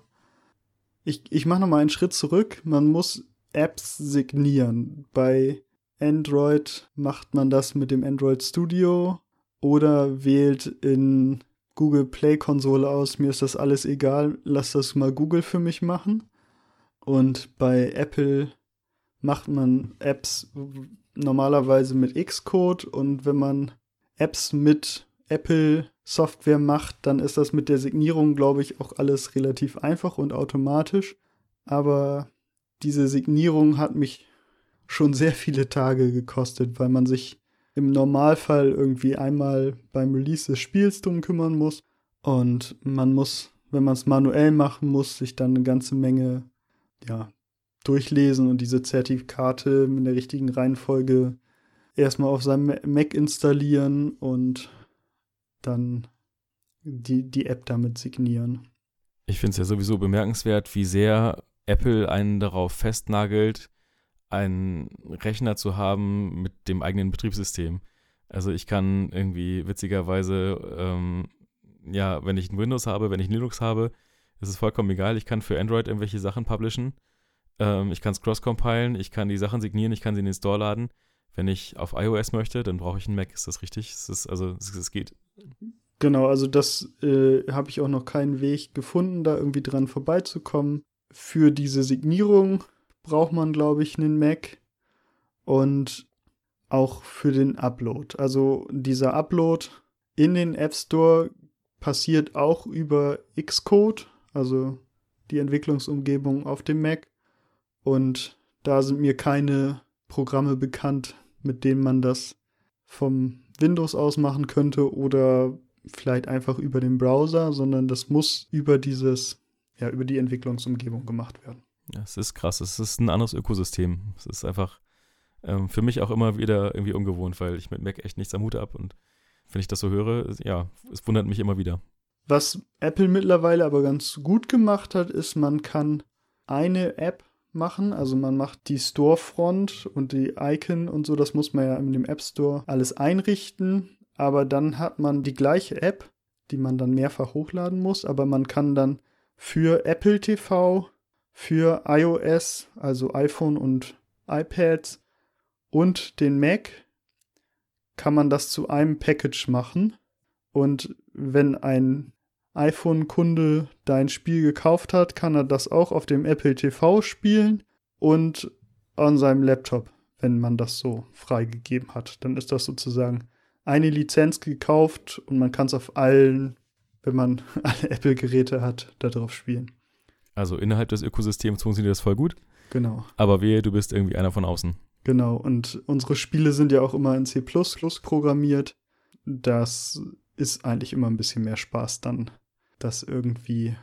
Ich, ich mache nochmal einen Schritt zurück. Man muss Apps signieren. Bei Android macht man das mit dem Android Studio oder wählt in Google Play Konsole aus, mir ist das alles egal, lass das mal Google für mich machen. Und bei Apple macht man Apps normalerweise mit Xcode und wenn man Apps mit Apple Software macht, dann ist das mit der Signierung, glaube ich, auch alles relativ einfach und automatisch. Aber diese Signierung hat mich schon sehr viele Tage gekostet, weil man sich im Normalfall irgendwie einmal beim Release des Spiels drum kümmern muss und man muss, wenn man es manuell machen muss, sich dann eine ganze Menge ja, durchlesen und diese Zertifikate in der richtigen Reihenfolge erstmal auf seinem Mac installieren und dann die, die App damit signieren. Ich finde es ja sowieso bemerkenswert, wie sehr Apple einen darauf festnagelt, einen Rechner zu haben mit dem eigenen Betriebssystem. Also ich kann irgendwie witzigerweise, ähm, ja, wenn ich ein Windows habe, wenn ich ein Linux habe, ist es vollkommen egal. Ich kann für Android irgendwelche Sachen publishen ähm, ich kann es cross-compilen, ich kann die Sachen signieren, ich kann sie in den Store laden. Wenn ich auf iOS möchte, dann brauche ich einen Mac. Ist das richtig? Ist also, es, es geht. Genau, also das äh, habe ich auch noch keinen Weg gefunden, da irgendwie dran vorbeizukommen. Für diese Signierung braucht man, glaube ich, einen Mac und auch für den Upload. Also dieser Upload in den App Store passiert auch über Xcode, also die Entwicklungsumgebung auf dem Mac. Und Da sind mir keine Programme bekannt, mit denen man das vom Windows aus machen könnte oder vielleicht einfach über den Browser, sondern das muss über dieses, ja, über die Entwicklungsumgebung gemacht werden. Ja, es ist krass. Es ist ein anderes Ökosystem. Es ist einfach ähm, für mich auch immer wieder irgendwie ungewohnt, weil ich mit Mac echt nichts am Hut habe und wenn ich das so höre, ja, es wundert mich immer wieder. Was Apple mittlerweile aber ganz gut gemacht hat, ist, man kann eine App machen. Also man macht die Storefront und die Icon und so, das muss man ja in dem App Store alles einrichten. Aber dann hat man die gleiche App, die man dann mehrfach hochladen muss, aber man kann dann für Apple TV, für iOS, also iPhone und iPads und den Mac kann man das zu einem Package machen. Und wenn ein iPhone-Kunde dein Spiel gekauft hat, kann er das auch auf dem Apple TV spielen und an seinem Laptop, wenn man das so freigegeben hat. Dann ist das sozusagen eine Lizenz gekauft und man kann es auf allen, wenn man alle Apple-Geräte hat, darauf spielen. Also innerhalb des Ökosystems funktioniert das voll gut. Genau. Aber wehe, du bist irgendwie einer von außen. Genau, und unsere Spiele sind ja auch immer in C programmiert. Das ist eigentlich immer ein bisschen mehr Spaß dann das irgendwie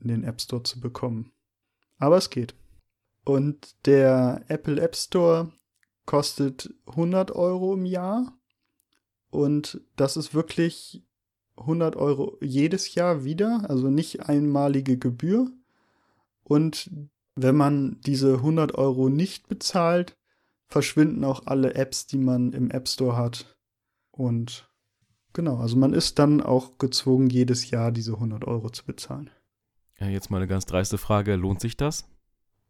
in den App Store zu bekommen. Aber es geht. Und der Apple App Store kostet 100 Euro im Jahr. Und das ist wirklich 100 Euro jedes Jahr wieder, also nicht einmalige Gebühr. Und wenn man diese 100 Euro nicht bezahlt, verschwinden auch alle Apps, die man im App Store hat. Und Genau, also man ist dann auch gezwungen, jedes Jahr diese 100 Euro zu bezahlen. Ja, jetzt mal eine ganz dreiste Frage. Lohnt sich das?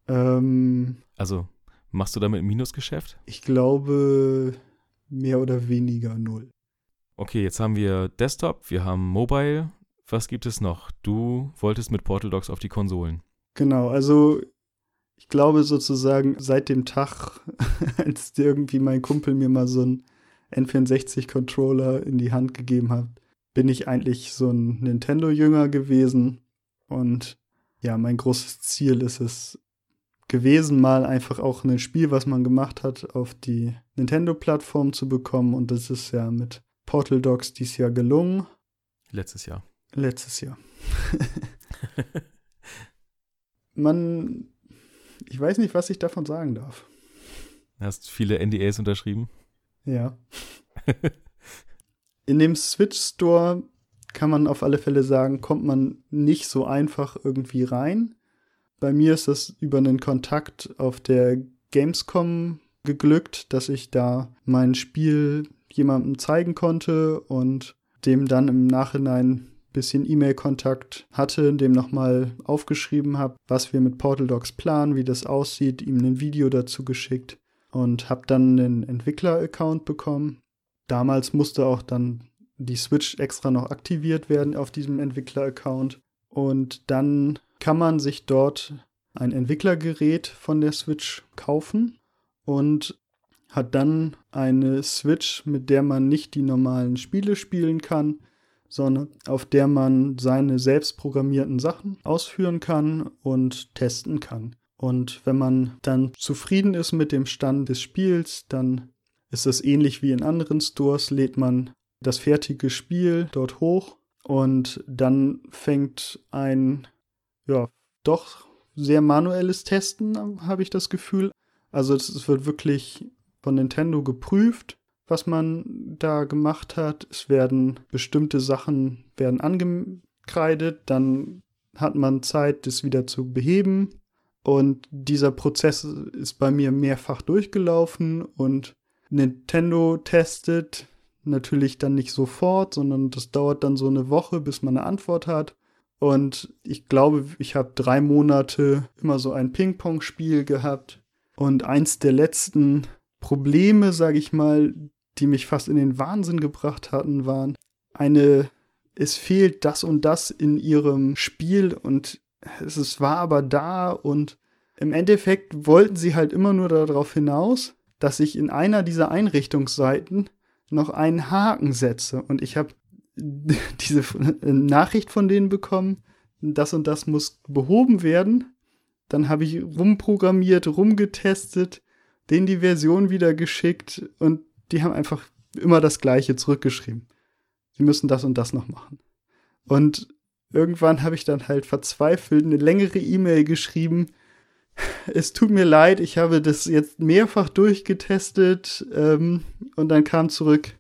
Ähm, also, machst du damit ein Minusgeschäft? Ich glaube, mehr oder weniger null. Okay, jetzt haben wir Desktop, wir haben Mobile. Was gibt es noch? Du wolltest mit Portal Docs auf die Konsolen. Genau, also ich glaube sozusagen seit dem Tag, als irgendwie mein Kumpel mir mal so ein N64-Controller in die Hand gegeben hat, bin ich eigentlich so ein Nintendo-Jünger gewesen. Und ja, mein großes Ziel ist es gewesen, mal einfach auch ein Spiel, was man gemacht hat, auf die Nintendo-Plattform zu bekommen. Und das ist ja mit Portal Dogs dieses Jahr gelungen. Letztes Jahr. Letztes Jahr. man, ich weiß nicht, was ich davon sagen darf. Hast viele NDAs unterschrieben? Ja. In dem Switch Store kann man auf alle Fälle sagen, kommt man nicht so einfach irgendwie rein. Bei mir ist das über einen Kontakt auf der Gamescom geglückt, dass ich da mein Spiel jemandem zeigen konnte und dem dann im Nachhinein ein bisschen E-Mail-Kontakt hatte, dem nochmal aufgeschrieben habe, was wir mit Portal Dogs planen, wie das aussieht, ihm ein Video dazu geschickt und habe dann einen Entwickler-Account bekommen. Damals musste auch dann die Switch extra noch aktiviert werden auf diesem Entwickler-Account. Und dann kann man sich dort ein Entwicklergerät von der Switch kaufen und hat dann eine Switch, mit der man nicht die normalen Spiele spielen kann, sondern auf der man seine selbst programmierten Sachen ausführen kann und testen kann. Und wenn man dann zufrieden ist mit dem Stand des Spiels, dann ist das ähnlich wie in anderen Stores, lädt man das fertige Spiel dort hoch und dann fängt ein, ja, doch sehr manuelles Testen, habe ich das Gefühl. Also es wird wirklich von Nintendo geprüft, was man da gemacht hat. Es werden bestimmte Sachen werden angekreidet, dann hat man Zeit, das wieder zu beheben und dieser Prozess ist bei mir mehrfach durchgelaufen und Nintendo testet natürlich dann nicht sofort, sondern das dauert dann so eine Woche, bis man eine Antwort hat. Und ich glaube, ich habe drei Monate immer so ein Ping-Pong-Spiel gehabt. Und eins der letzten Probleme, sage ich mal, die mich fast in den Wahnsinn gebracht hatten, waren eine, es fehlt das und das in ihrem Spiel und es war aber da und im Endeffekt wollten sie halt immer nur darauf hinaus, dass ich in einer dieser Einrichtungsseiten noch einen Haken setze. Und ich habe diese Nachricht von denen bekommen, das und das muss behoben werden. Dann habe ich rumprogrammiert, rumgetestet, denen die Version wieder geschickt und die haben einfach immer das Gleiche zurückgeschrieben. Sie müssen das und das noch machen. Und irgendwann habe ich dann halt verzweifelt eine längere E-Mail geschrieben. Es tut mir leid, ich habe das jetzt mehrfach durchgetestet ähm, und dann kam zurück,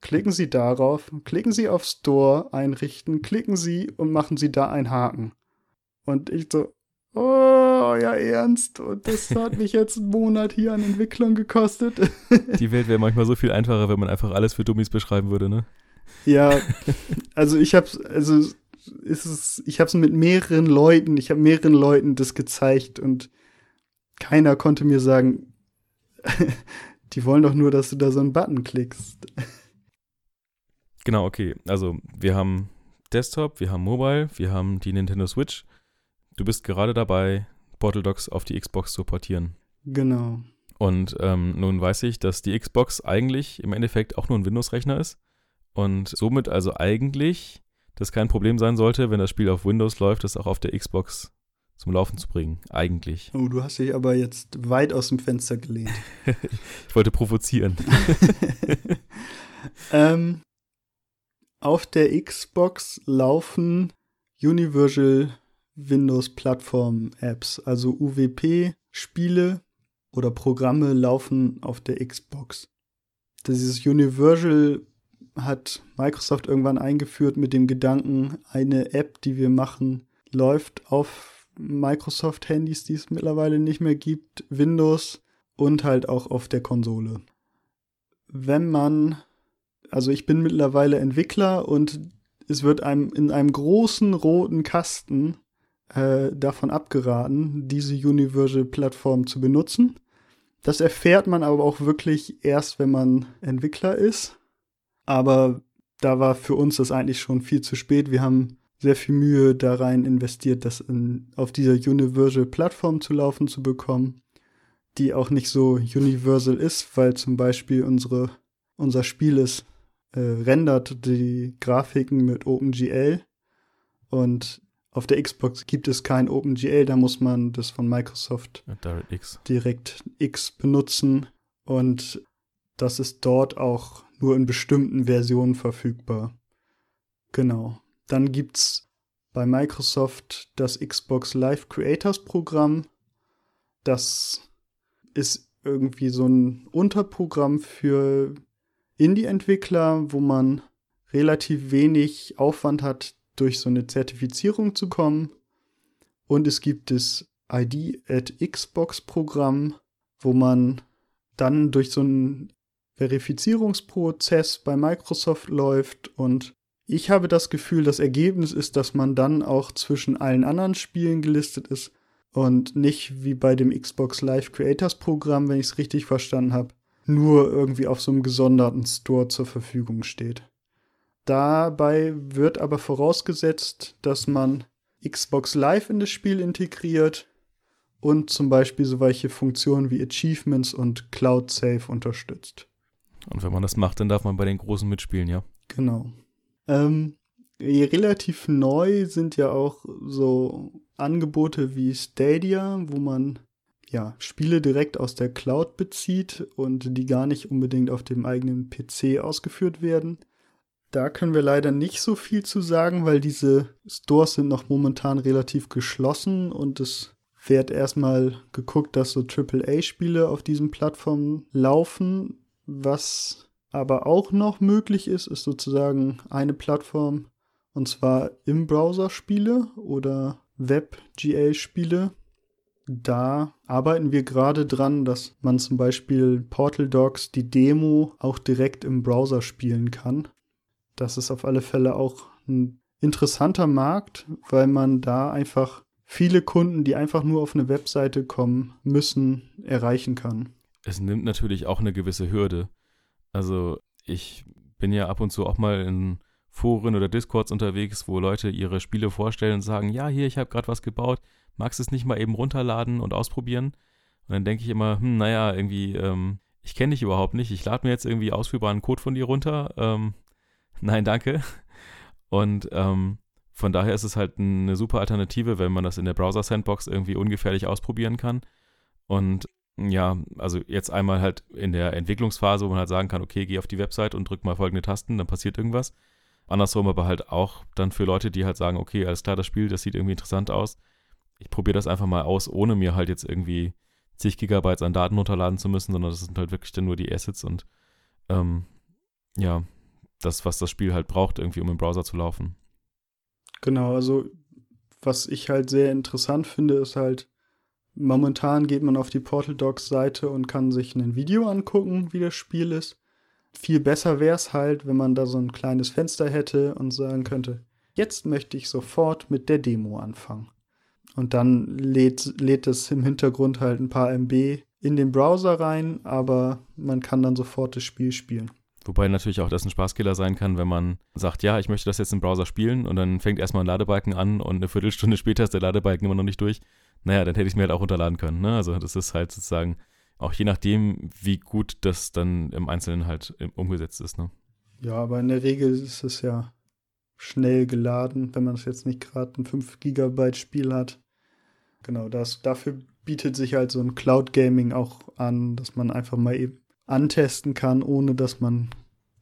klicken Sie darauf, klicken Sie auf Store einrichten, klicken Sie und machen Sie da einen Haken. Und ich so, oh, ja, ernst. Und das hat mich jetzt einen Monat hier an Entwicklung gekostet. Die Welt wäre manchmal so viel einfacher, wenn man einfach alles für Dummies beschreiben würde, ne? Ja, also ich hab's, also ist es, ich hab's mit mehreren Leuten, ich habe mehreren Leuten das gezeigt und keiner konnte mir sagen, die wollen doch nur, dass du da so einen Button klickst. Genau, okay. Also wir haben Desktop, wir haben Mobile, wir haben die Nintendo Switch. Du bist gerade dabei, Portal Docs auf die Xbox zu portieren. Genau. Und ähm, nun weiß ich, dass die Xbox eigentlich im Endeffekt auch nur ein Windows-Rechner ist. Und somit also eigentlich das kein Problem sein sollte, wenn das Spiel auf Windows läuft, das auch auf der Xbox zum Laufen zu bringen. Eigentlich. Oh, du hast dich aber jetzt weit aus dem Fenster gelehnt. ich wollte provozieren. ähm, auf der Xbox laufen Universal Windows Plattform Apps, also UWP Spiele oder Programme laufen auf der Xbox. Dieses Universal hat Microsoft irgendwann eingeführt mit dem Gedanken, eine App, die wir machen, läuft auf Microsoft-Handys, die es mittlerweile nicht mehr gibt, Windows und halt auch auf der Konsole. Wenn man, also ich bin mittlerweile Entwickler und es wird einem in einem großen roten Kasten äh, davon abgeraten, diese Universal-Plattform zu benutzen. Das erfährt man aber auch wirklich erst, wenn man Entwickler ist. Aber da war für uns das eigentlich schon viel zu spät. Wir haben sehr viel Mühe da rein investiert, das in, auf dieser Universal-Plattform zu laufen zu bekommen, die auch nicht so universal ist, weil zum Beispiel unsere, unser Spiel ist, äh, rendert die Grafiken mit OpenGL und auf der Xbox gibt es kein OpenGL, da muss man das von Microsoft DirectX. direkt X benutzen und das ist dort auch nur in bestimmten Versionen verfügbar. Genau. Dann gibt's bei Microsoft das Xbox Live Creators Programm. Das ist irgendwie so ein Unterprogramm für Indie-Entwickler, wo man relativ wenig Aufwand hat, durch so eine Zertifizierung zu kommen. Und es gibt das ID at Xbox Programm, wo man dann durch so einen Verifizierungsprozess bei Microsoft läuft und ich habe das Gefühl, das Ergebnis ist, dass man dann auch zwischen allen anderen Spielen gelistet ist und nicht wie bei dem Xbox Live Creators Programm, wenn ich es richtig verstanden habe, nur irgendwie auf so einem gesonderten Store zur Verfügung steht. Dabei wird aber vorausgesetzt, dass man Xbox Live in das Spiel integriert und zum Beispiel so welche Funktionen wie Achievements und Cloud Save unterstützt. Und wenn man das macht, dann darf man bei den Großen mitspielen, ja. Genau. Ähm, relativ neu sind ja auch so Angebote wie Stadia, wo man ja Spiele direkt aus der Cloud bezieht und die gar nicht unbedingt auf dem eigenen PC ausgeführt werden. Da können wir leider nicht so viel zu sagen, weil diese Stores sind noch momentan relativ geschlossen und es wird erstmal geguckt, dass so AAA-Spiele auf diesen Plattformen laufen. Was aber auch noch möglich ist, ist sozusagen eine Plattform und zwar im Browser Spiele oder WebGL-Spiele. Da arbeiten wir gerade dran, dass man zum Beispiel Portal Dogs die Demo auch direkt im Browser spielen kann das ist auf alle Fälle auch ein interessanter Markt, weil man da einfach viele Kunden, die einfach nur auf eine Webseite kommen müssen, erreichen kann. Es nimmt natürlich auch eine gewisse Hürde. Also ich bin ja ab und zu auch mal in Foren oder Discords unterwegs, wo Leute ihre Spiele vorstellen und sagen, ja, hier, ich habe gerade was gebaut, magst du es nicht mal eben runterladen und ausprobieren? Und dann denke ich immer, hm, naja, irgendwie, ähm, ich kenne dich überhaupt nicht, ich lade mir jetzt irgendwie ausführbaren Code von dir runter, ähm, nein, danke. Und ähm, von daher ist es halt eine super Alternative, wenn man das in der Browser-Sandbox irgendwie ungefährlich ausprobieren kann. Und ja, also jetzt einmal halt in der Entwicklungsphase, wo man halt sagen kann, okay, geh auf die Website und drück mal folgende Tasten, dann passiert irgendwas. Andersrum aber halt auch dann für Leute, die halt sagen, okay, alles klar, das Spiel, das sieht irgendwie interessant aus. Ich probiere das einfach mal aus, ohne mir halt jetzt irgendwie zig Gigabytes an Daten runterladen zu müssen, sondern das sind halt wirklich dann nur die Assets und ähm, ja, das, was das Spiel halt braucht, irgendwie, um im Browser zu laufen. Genau, also was ich halt sehr interessant finde, ist halt, momentan geht man auf die Portal Docs Seite und kann sich ein Video angucken, wie das Spiel ist. Viel besser wäre es halt, wenn man da so ein kleines Fenster hätte und sagen könnte, jetzt möchte ich sofort mit der Demo anfangen. Und dann lädt, lädt es im Hintergrund halt ein paar MB in den Browser rein, aber man kann dann sofort das Spiel spielen. Wobei natürlich auch das ein Spaßkiller sein kann, wenn man sagt, ja, ich möchte das jetzt im Browser spielen und dann fängt erstmal ein Ladebalken an und eine Viertelstunde später ist der Ladebalken immer noch nicht durch. Naja, dann hätte ich es mir halt auch runterladen können. Ne? Also das ist halt sozusagen auch je nachdem, wie gut das dann im Einzelnen halt umgesetzt ist. Ne? Ja, aber in der Regel ist es ja schnell geladen, wenn man es jetzt nicht gerade ein 5 Gigabyte Spiel hat. Genau, das, dafür bietet sich halt so ein Cloud Gaming auch an, dass man einfach mal eben antesten kann, ohne dass man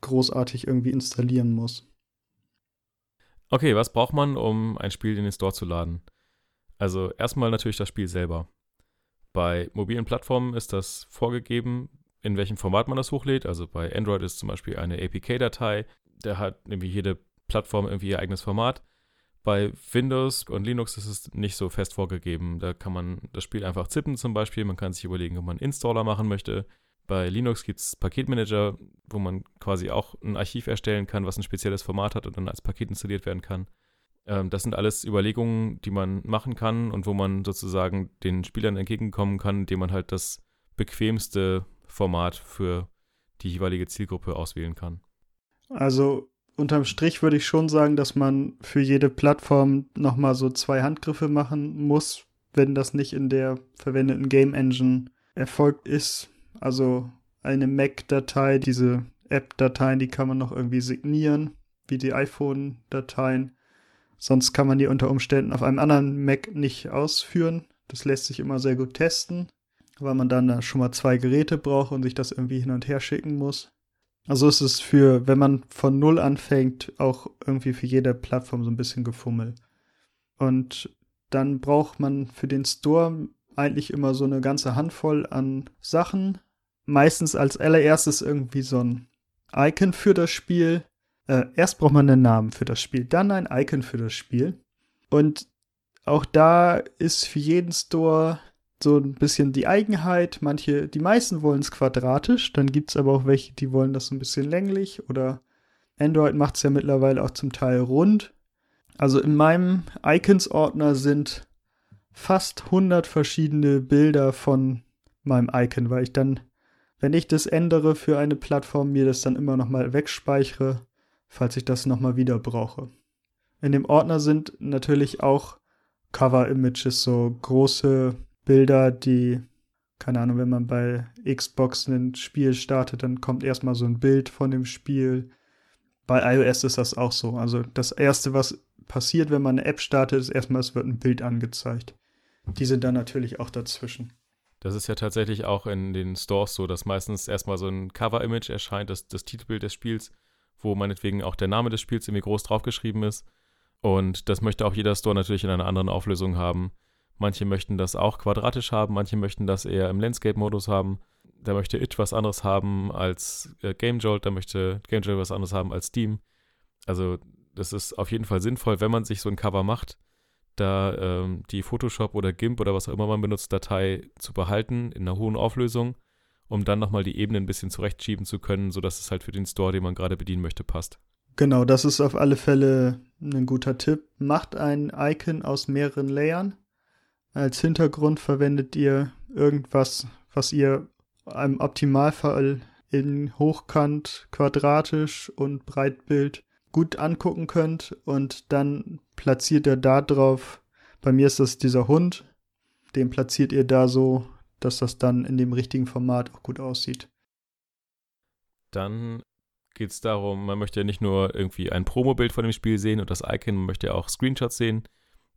großartig irgendwie installieren muss. Okay, was braucht man, um ein Spiel in den Store zu laden? Also erstmal natürlich das Spiel selber. Bei mobilen Plattformen ist das vorgegeben, in welchem Format man das hochlädt. Also bei Android ist zum Beispiel eine APK-Datei. Der hat irgendwie jede Plattform irgendwie ihr eigenes Format. Bei Windows und Linux ist es nicht so fest vorgegeben. Da kann man das Spiel einfach zippen zum Beispiel. Man kann sich überlegen, ob man einen Installer machen möchte. Bei Linux gibt es Paketmanager, wo man quasi auch ein Archiv erstellen kann, was ein spezielles Format hat und dann als Paket installiert werden kann. Ähm, das sind alles Überlegungen, die man machen kann und wo man sozusagen den Spielern entgegenkommen kann, indem man halt das bequemste Format für die jeweilige Zielgruppe auswählen kann. Also unterm Strich würde ich schon sagen, dass man für jede Plattform nochmal so zwei Handgriffe machen muss, wenn das nicht in der verwendeten Game Engine erfolgt ist. Also eine Mac-Datei, diese App-Dateien, die kann man noch irgendwie signieren, wie die iPhone-Dateien. Sonst kann man die unter Umständen auf einem anderen Mac nicht ausführen. Das lässt sich immer sehr gut testen, weil man dann da schon mal zwei Geräte braucht und sich das irgendwie hin und her schicken muss. Also ist es für, wenn man von Null anfängt, auch irgendwie für jede Plattform so ein bisschen gefummel. Und dann braucht man für den Store eigentlich immer so eine ganze Handvoll an Sachen, meistens als allererstes irgendwie so ein Icon für das Spiel. Äh, erst braucht man einen Namen für das Spiel, dann ein Icon für das Spiel. Und auch da ist für jeden Store so ein bisschen die Eigenheit. Manche, die meisten wollen es quadratisch, dann gibt es aber auch welche, die wollen das so ein bisschen länglich oder Android macht es ja mittlerweile auch zum Teil rund. Also in meinem Icons-Ordner sind fast 100 verschiedene Bilder von meinem Icon, weil ich dann wenn ich das ändere für eine Plattform, mir das dann immer nochmal wegspeichere, falls ich das nochmal wieder brauche. In dem Ordner sind natürlich auch Cover-Images, so große Bilder, die, keine Ahnung, wenn man bei Xbox ein Spiel startet, dann kommt erstmal so ein Bild von dem Spiel. Bei iOS ist das auch so. Also das erste, was passiert, wenn man eine App startet, ist erstmal, es wird ein Bild angezeigt. Die sind dann natürlich auch dazwischen. Das ist ja tatsächlich auch in den Stores so, dass meistens erstmal so ein Cover-Image erscheint, das, das Titelbild des Spiels, wo meinetwegen auch der Name des Spiels irgendwie groß draufgeschrieben ist. Und das möchte auch jeder Store natürlich in einer anderen Auflösung haben. Manche möchten das auch quadratisch haben, manche möchten das eher im Landscape-Modus haben. Da möchte It was anderes haben als äh, GameJolt, da möchte GameJolt was anderes haben als Steam. Also das ist auf jeden Fall sinnvoll, wenn man sich so ein Cover macht, da ähm, die Photoshop oder GIMP oder was auch immer man benutzt, Datei zu behalten in einer hohen Auflösung, um dann nochmal die Ebenen ein bisschen zurechtschieben zu können, sodass es halt für den Store, den man gerade bedienen möchte, passt. Genau, das ist auf alle Fälle ein guter Tipp. Macht ein Icon aus mehreren Layern. Als Hintergrund verwendet ihr irgendwas, was ihr im Optimalfall in Hochkant, quadratisch und Breitbild gut angucken könnt und dann platziert ihr da drauf, bei mir ist das dieser Hund, den platziert ihr da so, dass das dann in dem richtigen Format auch gut aussieht. Dann geht es darum, man möchte ja nicht nur irgendwie ein Promo-Bild von dem Spiel sehen und das Icon, man möchte ja auch Screenshots sehen.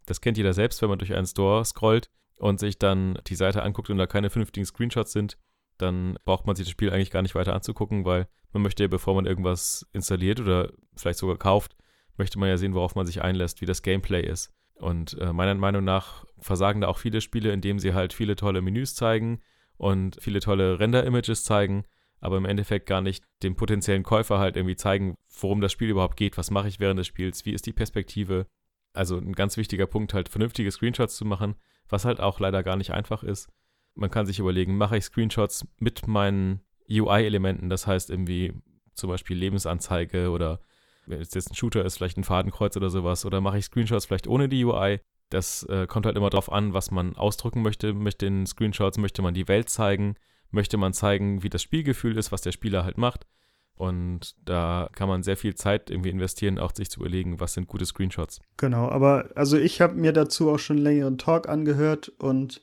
Das kennt jeder selbst, wenn man durch einen Store scrollt und sich dann die Seite anguckt und da keine vernünftigen Screenshots sind, dann braucht man sich das Spiel eigentlich gar nicht weiter anzugucken, weil man möchte ja, bevor man irgendwas installiert oder vielleicht sogar kauft, möchte man ja sehen, worauf man sich einlässt, wie das Gameplay ist. Und äh, meiner Meinung nach versagen da auch viele Spiele, indem sie halt viele tolle Menüs zeigen und viele tolle Render-Images zeigen, aber im Endeffekt gar nicht dem potenziellen Käufer halt irgendwie zeigen, worum das Spiel überhaupt geht, was mache ich während des Spiels, wie ist die Perspektive. Also ein ganz wichtiger Punkt, halt vernünftige Screenshots zu machen, was halt auch leider gar nicht einfach ist. Man kann sich überlegen, mache ich Screenshots mit meinen UI-Elementen, das heißt irgendwie zum Beispiel Lebensanzeige oder wenn es jetzt ein Shooter ist, vielleicht ein Fadenkreuz oder sowas, oder mache ich Screenshots vielleicht ohne die UI. Das äh, kommt halt immer darauf an, was man ausdrücken möchte mit den Screenshots. Möchte man die Welt zeigen? Möchte man zeigen, wie das Spielgefühl ist, was der Spieler halt macht? Und da kann man sehr viel Zeit irgendwie investieren, auch sich zu überlegen, was sind gute Screenshots. Genau, aber also ich habe mir dazu auch schon einen längeren Talk angehört und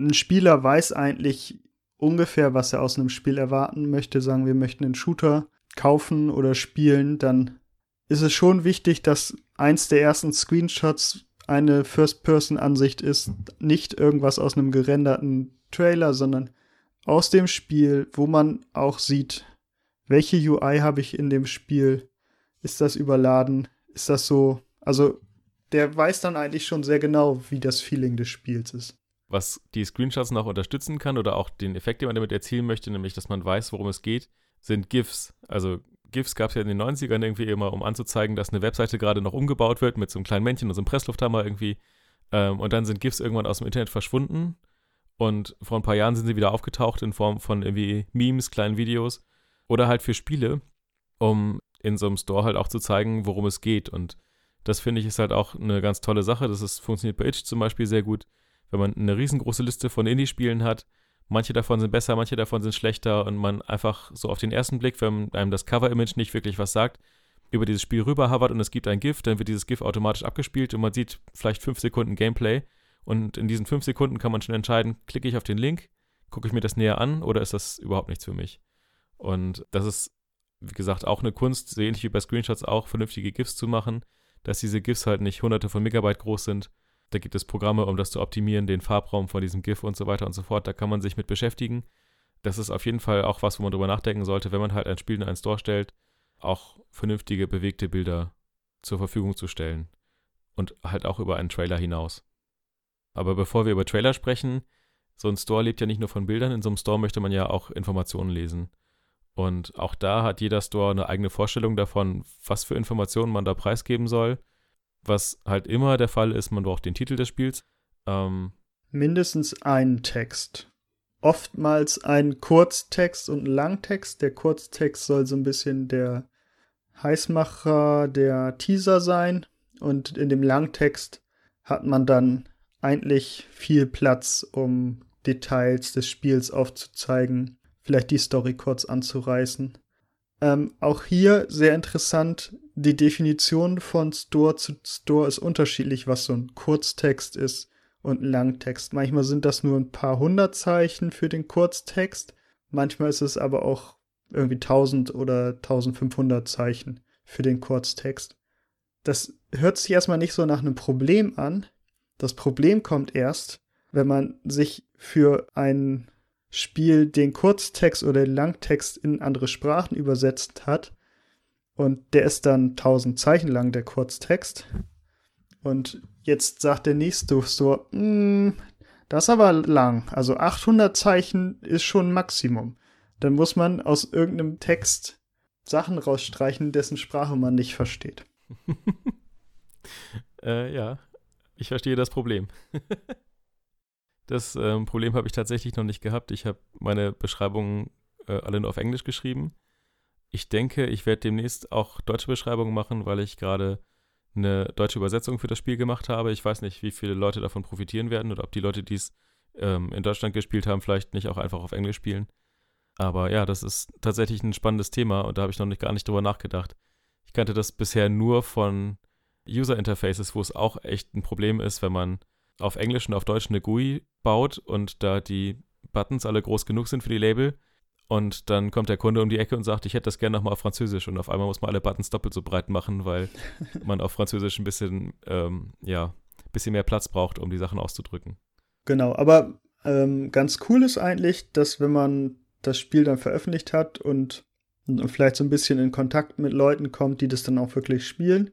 ein Spieler weiß eigentlich ungefähr, was er aus einem Spiel erwarten möchte. Sagen wir möchten einen Shooter kaufen oder spielen, dann ist es schon wichtig, dass eins der ersten Screenshots eine First-Person-Ansicht ist, nicht irgendwas aus einem gerenderten Trailer, sondern aus dem Spiel, wo man auch sieht, welche UI habe ich in dem Spiel, ist das überladen, ist das so, also der weiß dann eigentlich schon sehr genau, wie das Feeling des Spiels ist. Was die Screenshots noch unterstützen kann oder auch den Effekt, den man damit erzielen möchte, nämlich, dass man weiß, worum es geht, sind GIFs. Also GIFs gab es ja in den 90ern irgendwie immer, um anzuzeigen, dass eine Webseite gerade noch umgebaut wird mit so einem kleinen Männchen und so einem Presslufthammer irgendwie. Ähm, und dann sind GIFs irgendwann aus dem Internet verschwunden. Und vor ein paar Jahren sind sie wieder aufgetaucht in Form von irgendwie Memes, kleinen Videos oder halt für Spiele, um in so einem Store halt auch zu zeigen, worum es geht. Und das finde ich ist halt auch eine ganz tolle Sache. Das ist, funktioniert bei Itch zum Beispiel sehr gut, wenn man eine riesengroße Liste von Indie-Spielen hat Manche davon sind besser, manche davon sind schlechter und man einfach so auf den ersten Blick, wenn einem das Cover-Image nicht wirklich was sagt, über dieses Spiel rüber hovert und es gibt ein GIF, dann wird dieses GIF automatisch abgespielt und man sieht vielleicht fünf Sekunden Gameplay und in diesen fünf Sekunden kann man schon entscheiden, klicke ich auf den Link, gucke ich mir das näher an oder ist das überhaupt nichts für mich? Und das ist, wie gesagt, auch eine Kunst, so ähnlich wie bei Screenshots auch, vernünftige GIFs zu machen, dass diese GIFs halt nicht hunderte von Megabyte groß sind da gibt es Programme, um das zu optimieren, den Farbraum von diesem GIF und so weiter und so fort. Da kann man sich mit beschäftigen. Das ist auf jeden Fall auch was, wo man drüber nachdenken sollte, wenn man halt ein Spiel in einen Store stellt, auch vernünftige, bewegte Bilder zur Verfügung zu stellen. Und halt auch über einen Trailer hinaus. Aber bevor wir über Trailer sprechen, so ein Store lebt ja nicht nur von Bildern, in so einem Store möchte man ja auch Informationen lesen. Und auch da hat jeder Store eine eigene Vorstellung davon, was für Informationen man da preisgeben soll was halt immer der Fall ist, man braucht den Titel des Spiels. Ähm, Mindestens einen Text. Oftmals ein Kurztext und ein Langtext. Der Kurztext soll so ein bisschen der Heißmacher, der Teaser sein. Und in dem Langtext hat man dann eigentlich viel Platz, um Details des Spiels aufzuzeigen, vielleicht die Story kurz anzureißen. Ähm, auch hier sehr interessant, die Definition von Store zu Store ist unterschiedlich, was so ein Kurztext ist und ein Langtext. Manchmal sind das nur ein paar hundert Zeichen für den Kurztext, manchmal ist es aber auch irgendwie 1000 oder 1500 Zeichen für den Kurztext. Das hört sich erstmal nicht so nach einem Problem an. Das Problem kommt erst, wenn man sich für ein Spiel den Kurztext oder den Langtext in andere Sprachen übersetzt hat und der ist dann 1000 Zeichen lang, der Kurztext. Und jetzt sagt der nächste so, mm, das ist aber lang. Also 800 Zeichen ist schon Maximum. Dann muss man aus irgendeinem Text Sachen rausstreichen, dessen Sprache man nicht versteht. äh, ja, ich verstehe das Problem. das ähm, Problem habe ich tatsächlich noch nicht gehabt. Ich habe meine Beschreibungen äh, alle nur auf Englisch geschrieben ich denke, ich werde demnächst auch deutsche Beschreibungen machen, weil ich gerade eine deutsche Übersetzung für das Spiel gemacht habe. Ich weiß nicht, wie viele Leute davon profitieren werden oder ob die Leute, die es ähm, in Deutschland gespielt haben, vielleicht nicht auch einfach auf Englisch spielen. Aber ja, das ist tatsächlich ein spannendes Thema und da habe ich noch nicht, gar nicht drüber nachgedacht. Ich kannte das bisher nur von User Interfaces, wo es auch echt ein Problem ist, wenn man auf Englisch und auf Deutsch eine GUI baut und da die Buttons alle groß genug sind für die Label Und dann kommt der Kunde um die Ecke und sagt, ich hätte das gerne nochmal auf Französisch. Und auf einmal muss man alle Buttons doppelt so breit machen, weil man auf Französisch ein bisschen, ähm, ja, ein bisschen mehr Platz braucht, um die Sachen auszudrücken. Genau, aber ähm, ganz cool ist eigentlich, dass wenn man das Spiel dann veröffentlicht hat und, und vielleicht so ein bisschen in Kontakt mit Leuten kommt, die das dann auch wirklich spielen,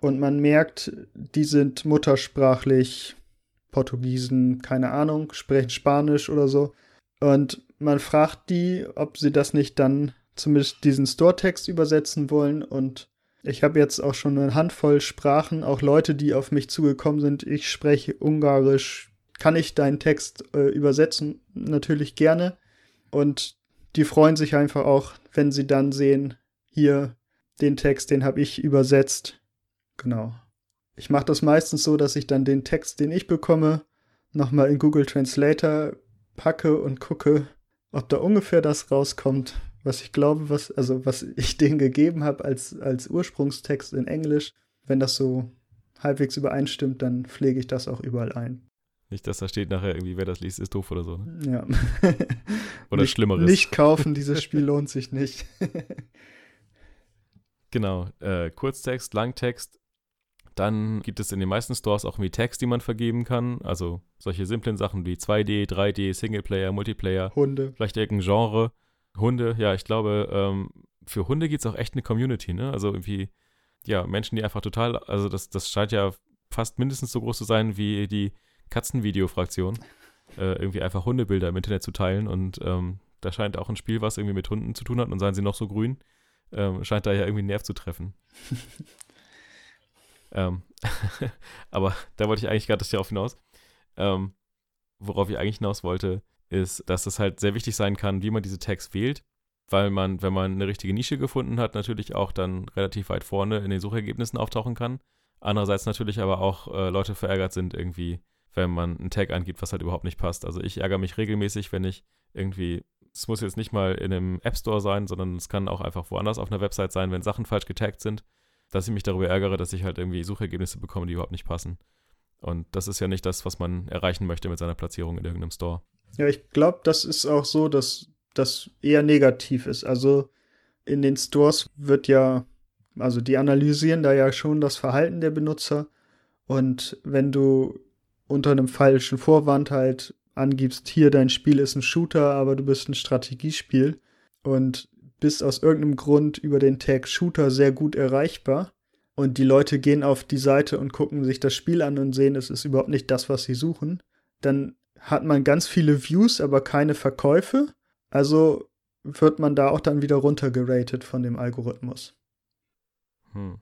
und man merkt, die sind muttersprachlich Portugiesen, keine Ahnung, sprechen Spanisch oder so. Und man fragt die, ob sie das nicht dann zumindest diesen Store-Text übersetzen wollen. Und ich habe jetzt auch schon eine Handvoll Sprachen, auch Leute, die auf mich zugekommen sind. Ich spreche Ungarisch. Kann ich deinen Text äh, übersetzen? Natürlich gerne. Und die freuen sich einfach auch, wenn sie dann sehen, hier den Text, den habe ich übersetzt. Genau. Ich mache das meistens so, dass ich dann den Text, den ich bekomme, nochmal in Google Translator packe und gucke, ob da ungefähr das rauskommt, was ich glaube, was, also was ich denen gegeben habe als, als Ursprungstext in Englisch. Wenn das so halbwegs übereinstimmt, dann pflege ich das auch überall ein. Nicht, dass da steht nachher irgendwie, wer das liest, ist doof oder so. Ne? Ja. oder nicht, Schlimmeres. Nicht kaufen, dieses Spiel lohnt sich nicht. genau. Äh, Kurztext, Langtext, dann gibt es in den meisten Stores auch irgendwie Tags, die man vergeben kann. Also solche simplen Sachen wie 2D, 3D, Singleplayer, Multiplayer. Hunde. Vielleicht irgendein Genre. Hunde, ja, ich glaube, ähm, für Hunde gibt es auch echt eine Community, ne? Also irgendwie, ja, Menschen, die einfach total, also das, das scheint ja fast mindestens so groß zu sein wie die Katzenvideo-Fraktion. Äh, irgendwie einfach Hundebilder im Internet zu teilen und ähm, da scheint auch ein Spiel, was irgendwie mit Hunden zu tun hat und seien sie noch so grün, ähm, scheint da ja irgendwie einen Nerv zu treffen. Ähm, aber da wollte ich eigentlich gerade darauf hinaus. Ähm, worauf ich eigentlich hinaus wollte, ist, dass es halt sehr wichtig sein kann, wie man diese Tags wählt, weil man, wenn man eine richtige Nische gefunden hat, natürlich auch dann relativ weit vorne in den Suchergebnissen auftauchen kann. Andererseits natürlich aber auch äh, Leute verärgert sind irgendwie, wenn man einen Tag angibt, was halt überhaupt nicht passt. Also ich ärgere mich regelmäßig, wenn ich irgendwie, es muss jetzt nicht mal in einem App Store sein, sondern es kann auch einfach woanders auf einer Website sein, wenn Sachen falsch getaggt sind dass ich mich darüber ärgere, dass ich halt irgendwie Suchergebnisse bekomme, die überhaupt nicht passen. Und das ist ja nicht das, was man erreichen möchte mit seiner Platzierung in irgendeinem Store. Ja, ich glaube, das ist auch so, dass das eher negativ ist. Also in den Stores wird ja, also die analysieren da ja schon das Verhalten der Benutzer. Und wenn du unter einem falschen Vorwand halt angibst, hier dein Spiel ist ein Shooter, aber du bist ein Strategiespiel und bist aus irgendeinem Grund über den Tag Shooter sehr gut erreichbar. Und die Leute gehen auf die Seite und gucken sich das Spiel an und sehen, es ist überhaupt nicht das, was sie suchen. Dann hat man ganz viele Views, aber keine Verkäufe. Also wird man da auch dann wieder runtergeratet von dem Algorithmus. Hm.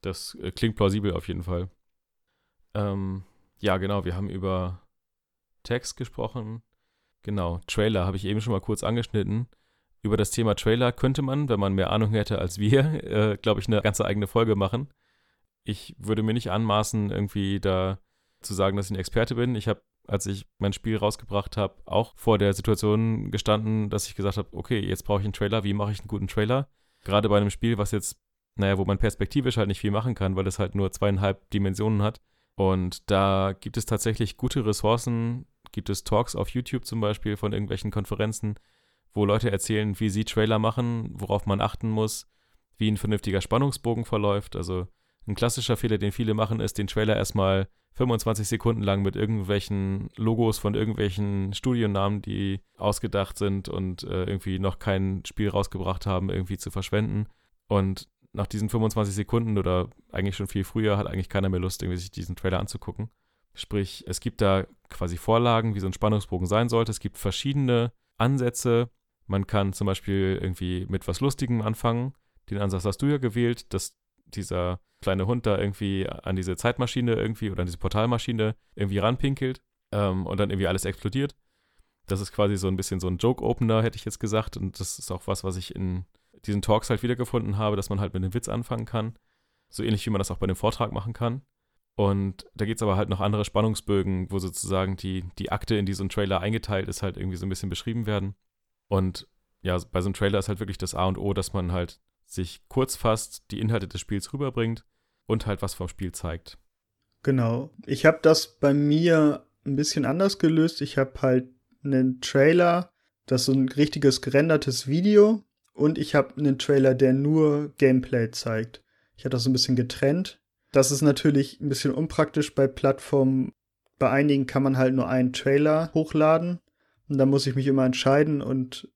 Das äh, klingt plausibel auf jeden Fall. Ähm, ja, genau, wir haben über Text gesprochen. Genau, Trailer habe ich eben schon mal kurz angeschnitten über das Thema Trailer könnte man, wenn man mehr Ahnung hätte als wir, äh, glaube ich, eine ganze eigene Folge machen. Ich würde mir nicht anmaßen, irgendwie da zu sagen, dass ich ein Experte bin. Ich habe, als ich mein Spiel rausgebracht habe, auch vor der Situation gestanden, dass ich gesagt habe, okay, jetzt brauche ich einen Trailer. Wie mache ich einen guten Trailer? Gerade bei einem Spiel, was jetzt, naja, wo man perspektivisch halt nicht viel machen kann, weil es halt nur zweieinhalb Dimensionen hat. Und da gibt es tatsächlich gute Ressourcen, gibt es Talks auf YouTube zum Beispiel von irgendwelchen Konferenzen, wo Leute erzählen, wie sie Trailer machen, worauf man achten muss, wie ein vernünftiger Spannungsbogen verläuft. Also ein klassischer Fehler, den viele machen, ist, den Trailer erstmal 25 Sekunden lang mit irgendwelchen Logos von irgendwelchen Studionamen, die ausgedacht sind und äh, irgendwie noch kein Spiel rausgebracht haben, irgendwie zu verschwenden. Und nach diesen 25 Sekunden oder eigentlich schon viel früher hat eigentlich keiner mehr Lust, irgendwie sich diesen Trailer anzugucken. Sprich, es gibt da quasi Vorlagen, wie so ein Spannungsbogen sein sollte. Es gibt verschiedene Ansätze, man kann zum Beispiel irgendwie mit was Lustigem anfangen. Den Ansatz hast du ja gewählt, dass dieser kleine Hund da irgendwie an diese Zeitmaschine irgendwie oder an diese Portalmaschine irgendwie ranpinkelt ähm, und dann irgendwie alles explodiert. Das ist quasi so ein bisschen so ein Joke-Opener, hätte ich jetzt gesagt. Und das ist auch was, was ich in diesen Talks halt wiedergefunden habe, dass man halt mit einem Witz anfangen kann. So ähnlich wie man das auch bei einem Vortrag machen kann. Und da gibt es aber halt noch andere Spannungsbögen, wo sozusagen die, die Akte in diesen Trailer eingeteilt ist, halt irgendwie so ein bisschen beschrieben werden. Und ja, bei so einem Trailer ist halt wirklich das A und O, dass man halt sich kurz fasst, die Inhalte des Spiels rüberbringt und halt was vom Spiel zeigt. Genau. Ich habe das bei mir ein bisschen anders gelöst. Ich habe halt einen Trailer, Das ist so ein richtiges gerendertes Video und ich habe einen Trailer, der nur Gameplay zeigt. Ich habe das so ein bisschen getrennt. Das ist natürlich ein bisschen unpraktisch bei Plattformen. Bei einigen kann man halt nur einen Trailer hochladen und da muss ich mich immer entscheiden und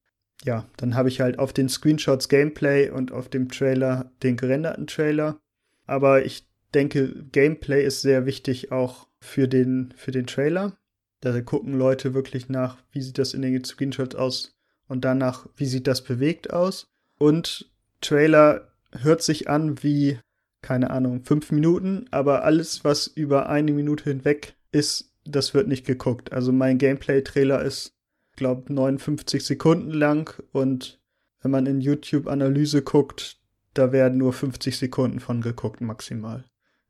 ja, dann habe ich halt auf den Screenshots Gameplay und auf dem Trailer den gerenderten Trailer. Aber ich denke, Gameplay ist sehr wichtig auch für den, für den Trailer. Da gucken Leute wirklich nach, wie sieht das in den Screenshots aus und danach, wie sieht das bewegt aus. Und Trailer hört sich an wie, keine Ahnung, fünf Minuten, aber alles, was über eine Minute hinweg ist, das wird nicht geguckt. Also mein Gameplay-Trailer ist, glaube 59 Sekunden lang und wenn man in YouTube-Analyse guckt, da werden nur 50 Sekunden von geguckt maximal.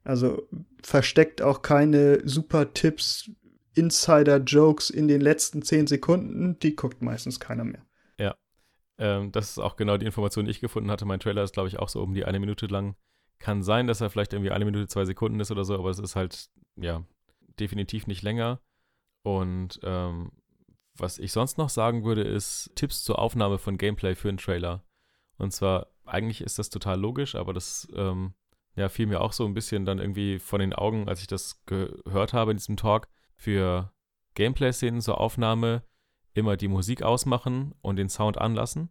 Also versteckt auch keine super Tipps, Insider-Jokes in den letzten 10 Sekunden, die guckt meistens keiner mehr. Ja, ähm, das ist auch genau die Information, die ich gefunden hatte. Mein Trailer ist, glaube ich, auch so um die eine Minute lang. Kann sein, dass er vielleicht irgendwie eine Minute, zwei Sekunden ist oder so, aber es ist halt, ja, definitiv nicht länger. Und ähm, was ich sonst noch sagen würde, ist Tipps zur Aufnahme von Gameplay für einen Trailer. Und zwar, eigentlich ist das total logisch, aber das ähm, ja, fiel mir auch so ein bisschen dann irgendwie von den Augen, als ich das gehört habe in diesem Talk, für Gameplay-Szenen zur Aufnahme immer die Musik ausmachen und den Sound anlassen.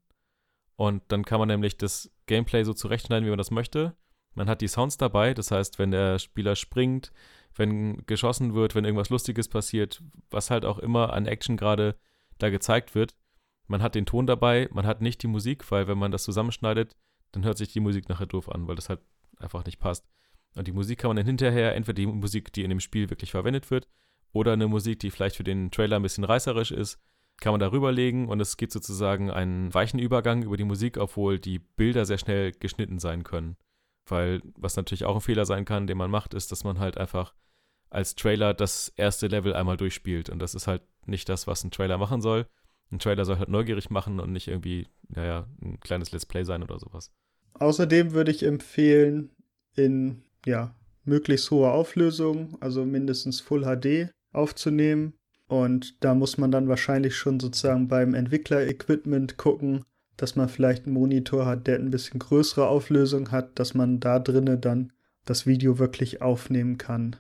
Und dann kann man nämlich das Gameplay so zurechtschneiden, wie man das möchte. Man hat die Sounds dabei, das heißt, wenn der Spieler springt, wenn geschossen wird, wenn irgendwas Lustiges passiert, was halt auch immer an Action gerade da gezeigt wird. Man hat den Ton dabei, man hat nicht die Musik, weil wenn man das zusammenschneidet, dann hört sich die Musik nachher doof an, weil das halt einfach nicht passt. Und die Musik kann man dann hinterher, entweder die Musik, die in dem Spiel wirklich verwendet wird, oder eine Musik, die vielleicht für den Trailer ein bisschen reißerisch ist, kann man darüber legen und es gibt sozusagen einen weichen Übergang über die Musik, obwohl die Bilder sehr schnell geschnitten sein können. Weil was natürlich auch ein Fehler sein kann, den man macht, ist, dass man halt einfach als Trailer das erste Level einmal durchspielt. Und das ist halt nicht das, was ein Trailer machen soll. Ein Trailer soll halt neugierig machen und nicht irgendwie, naja, ein kleines Let's Play sein oder sowas. Außerdem würde ich empfehlen, in ja, möglichst hoher Auflösung, also mindestens Full HD, aufzunehmen. Und da muss man dann wahrscheinlich schon sozusagen beim Entwickler-Equipment gucken, dass man vielleicht einen Monitor hat, der ein bisschen größere Auflösung hat, dass man da drinnen dann das Video wirklich aufnehmen kann.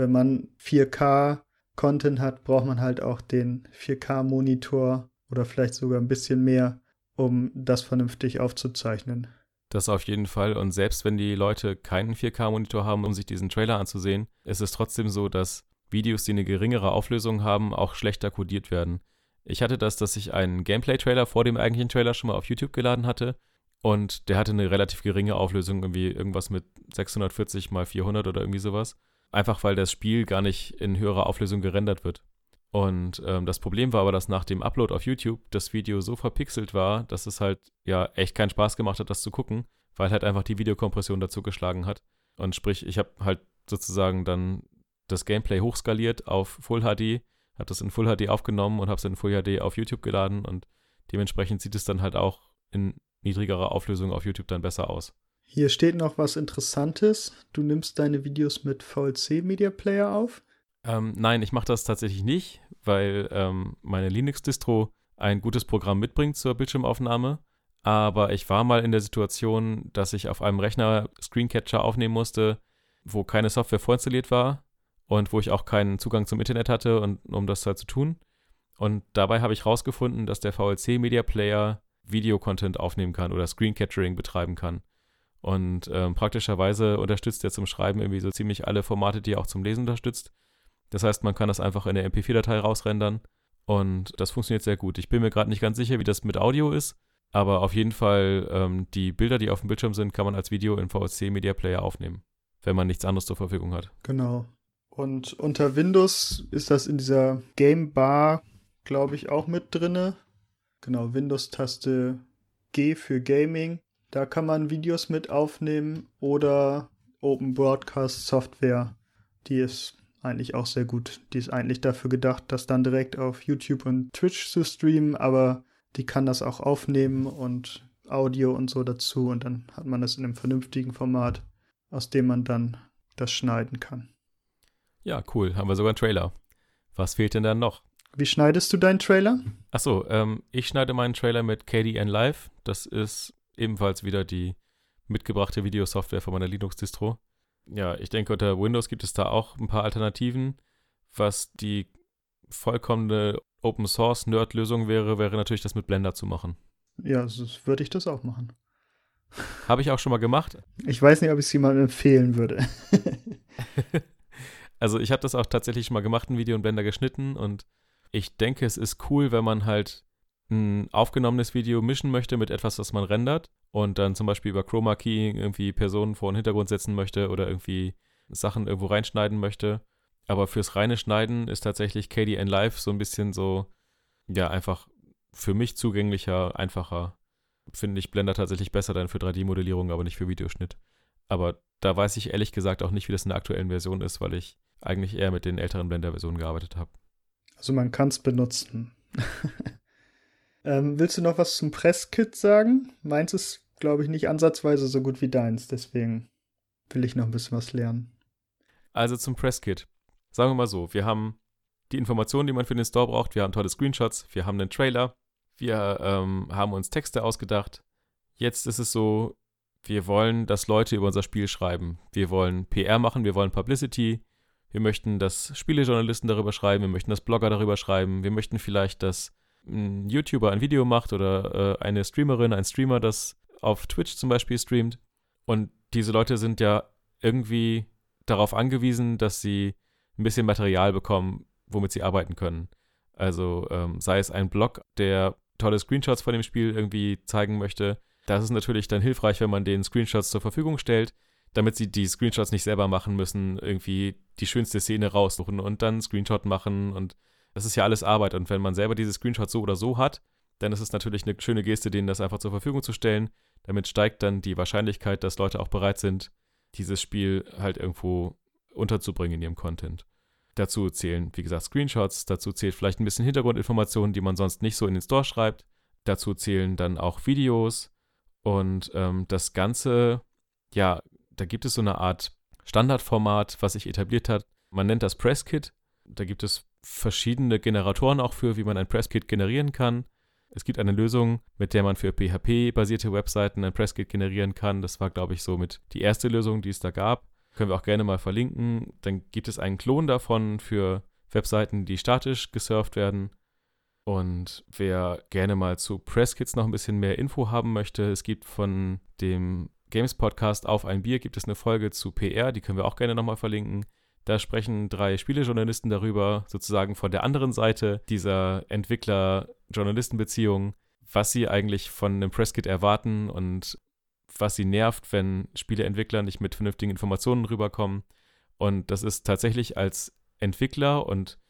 Wenn man 4K Content hat, braucht man halt auch den 4K-Monitor oder vielleicht sogar ein bisschen mehr, um das vernünftig aufzuzeichnen. Das auf jeden Fall. Und selbst wenn die Leute keinen 4K-Monitor haben, um sich diesen Trailer anzusehen, ist es trotzdem so, dass Videos, die eine geringere Auflösung haben, auch schlechter codiert werden. Ich hatte das, dass ich einen Gameplay-Trailer vor dem eigentlichen Trailer schon mal auf YouTube geladen hatte und der hatte eine relativ geringe Auflösung, irgendwie irgendwas mit 640 mal 400 oder irgendwie sowas. Einfach weil das Spiel gar nicht in höherer Auflösung gerendert wird. Und ähm, das Problem war aber, dass nach dem Upload auf YouTube das Video so verpixelt war, dass es halt ja echt keinen Spaß gemacht hat, das zu gucken, weil halt einfach die Videokompression dazu geschlagen hat. Und sprich, ich habe halt sozusagen dann das Gameplay hochskaliert auf Full HD, habe das in Full HD aufgenommen und habe es in Full HD auf YouTube geladen und dementsprechend sieht es dann halt auch in niedrigerer Auflösung auf YouTube dann besser aus. Hier steht noch was Interessantes. Du nimmst deine Videos mit VLC Media Player auf? Ähm, nein, ich mache das tatsächlich nicht, weil ähm, meine Linux-Distro ein gutes Programm mitbringt zur Bildschirmaufnahme. Aber ich war mal in der Situation, dass ich auf einem Rechner Screencatcher aufnehmen musste, wo keine Software vorinstalliert war und wo ich auch keinen Zugang zum Internet hatte, und, um das halt zu tun. Und dabei habe ich herausgefunden, dass der VLC Media Player Videocontent aufnehmen kann oder Screen Capturing betreiben kann. Und ähm, praktischerweise unterstützt er zum Schreiben irgendwie so ziemlich alle Formate, die er auch zum Lesen unterstützt. Das heißt, man kann das einfach in der MP4-Datei rausrendern und das funktioniert sehr gut. Ich bin mir gerade nicht ganz sicher, wie das mit Audio ist, aber auf jeden Fall ähm, die Bilder, die auf dem Bildschirm sind, kann man als Video in VLC Media Player aufnehmen, wenn man nichts anderes zur Verfügung hat. Genau. Und unter Windows ist das in dieser Game Bar, glaube ich, auch mit drinne. Genau, Windows-Taste G für Gaming. Da kann man Videos mit aufnehmen oder Open Broadcast Software. Die ist eigentlich auch sehr gut. Die ist eigentlich dafür gedacht, das dann direkt auf YouTube und Twitch zu streamen, aber die kann das auch aufnehmen und Audio und so dazu und dann hat man das in einem vernünftigen Format, aus dem man dann das schneiden kann. Ja, cool. Haben wir sogar einen Trailer. Was fehlt denn dann noch? Wie schneidest du deinen Trailer? Achso, ähm, ich schneide meinen Trailer mit KDN Live. Das ist ebenfalls wieder die mitgebrachte Videosoftware von meiner Linux-Distro. Ja, ich denke, unter Windows gibt es da auch ein paar Alternativen. Was die vollkommene Open Source Nerd-Lösung wäre, wäre natürlich das mit Blender zu machen. Ja, so würde ich das auch machen. Habe ich auch schon mal gemacht. Ich weiß nicht, ob ich es jemandem empfehlen würde. also ich habe das auch tatsächlich schon mal gemacht, ein Video in Blender geschnitten und ich denke, es ist cool, wenn man halt ein aufgenommenes Video mischen möchte mit etwas, das man rendert und dann zum Beispiel über Chroma Key irgendwie Personen vor den Hintergrund setzen möchte oder irgendwie Sachen irgendwo reinschneiden möchte. Aber fürs reine Schneiden ist tatsächlich KDN Live so ein bisschen so, ja, einfach für mich zugänglicher, einfacher. Finde ich Blender tatsächlich besser dann für 3D-Modellierung, aber nicht für Videoschnitt. Aber da weiß ich ehrlich gesagt auch nicht, wie das in der aktuellen Version ist, weil ich eigentlich eher mit den älteren Blender-Versionen gearbeitet habe. Also man kann es benutzen. ähm, willst du noch was zum Presskit sagen? Meins ist, glaube ich, nicht ansatzweise so gut wie deins, deswegen will ich noch ein bisschen was lernen. Also zum Presskit. Sagen wir mal so, wir haben die Informationen, die man für den Store braucht, wir haben tolle Screenshots, wir haben einen Trailer, wir ähm, haben uns Texte ausgedacht. Jetzt ist es so, wir wollen, dass Leute über unser Spiel schreiben. Wir wollen PR machen, wir wollen Publicity. Wir möchten, dass Spielejournalisten darüber schreiben, wir möchten, dass Blogger darüber schreiben. Wir möchten vielleicht, dass ein YouTuber ein Video macht oder äh, eine Streamerin, ein Streamer das auf Twitch zum Beispiel streamt. Und diese Leute sind ja irgendwie darauf angewiesen, dass sie ein bisschen Material bekommen, womit sie arbeiten können. Also ähm, sei es ein Blog, der tolle Screenshots von dem Spiel irgendwie zeigen möchte. Das ist natürlich dann hilfreich, wenn man den Screenshots zur Verfügung stellt, damit sie die Screenshots nicht selber machen müssen, irgendwie die schönste Szene raussuchen und dann Screenshot machen und das ist ja alles Arbeit und wenn man selber diese Screenshots so oder so hat, dann ist es natürlich eine schöne Geste, denen das einfach zur Verfügung zu stellen. Damit steigt dann die Wahrscheinlichkeit, dass Leute auch bereit sind, dieses Spiel halt irgendwo unterzubringen in ihrem Content. Dazu zählen, wie gesagt, Screenshots, dazu zählt vielleicht ein bisschen Hintergrundinformationen, die man sonst nicht so in den Store schreibt. Dazu zählen dann auch Videos und ähm, das Ganze, ja, da gibt es so eine Art Standardformat, was sich etabliert hat. Man nennt das Presskit. Da gibt es verschiedene Generatoren auch für, wie man ein Presskit generieren kann. Es gibt eine Lösung, mit der man für PHP-basierte Webseiten ein Presskit generieren kann. Das war, glaube ich, so mit die erste Lösung, die es da gab. Können wir auch gerne mal verlinken. Dann gibt es einen Klon davon für Webseiten, die statisch gesurft werden. Und wer gerne mal zu Presskits noch ein bisschen mehr Info haben möchte, es gibt von dem Games Podcast auf ein Bier gibt es eine Folge zu PR, die können wir auch gerne nochmal verlinken. Da sprechen drei Spielejournalisten darüber, sozusagen von der anderen Seite dieser Entwickler-Journalisten-Beziehung, was sie eigentlich von einem Presskit erwarten und was sie nervt, wenn Spieleentwickler nicht mit vernünftigen Informationen rüberkommen. Und das ist tatsächlich als Entwickler und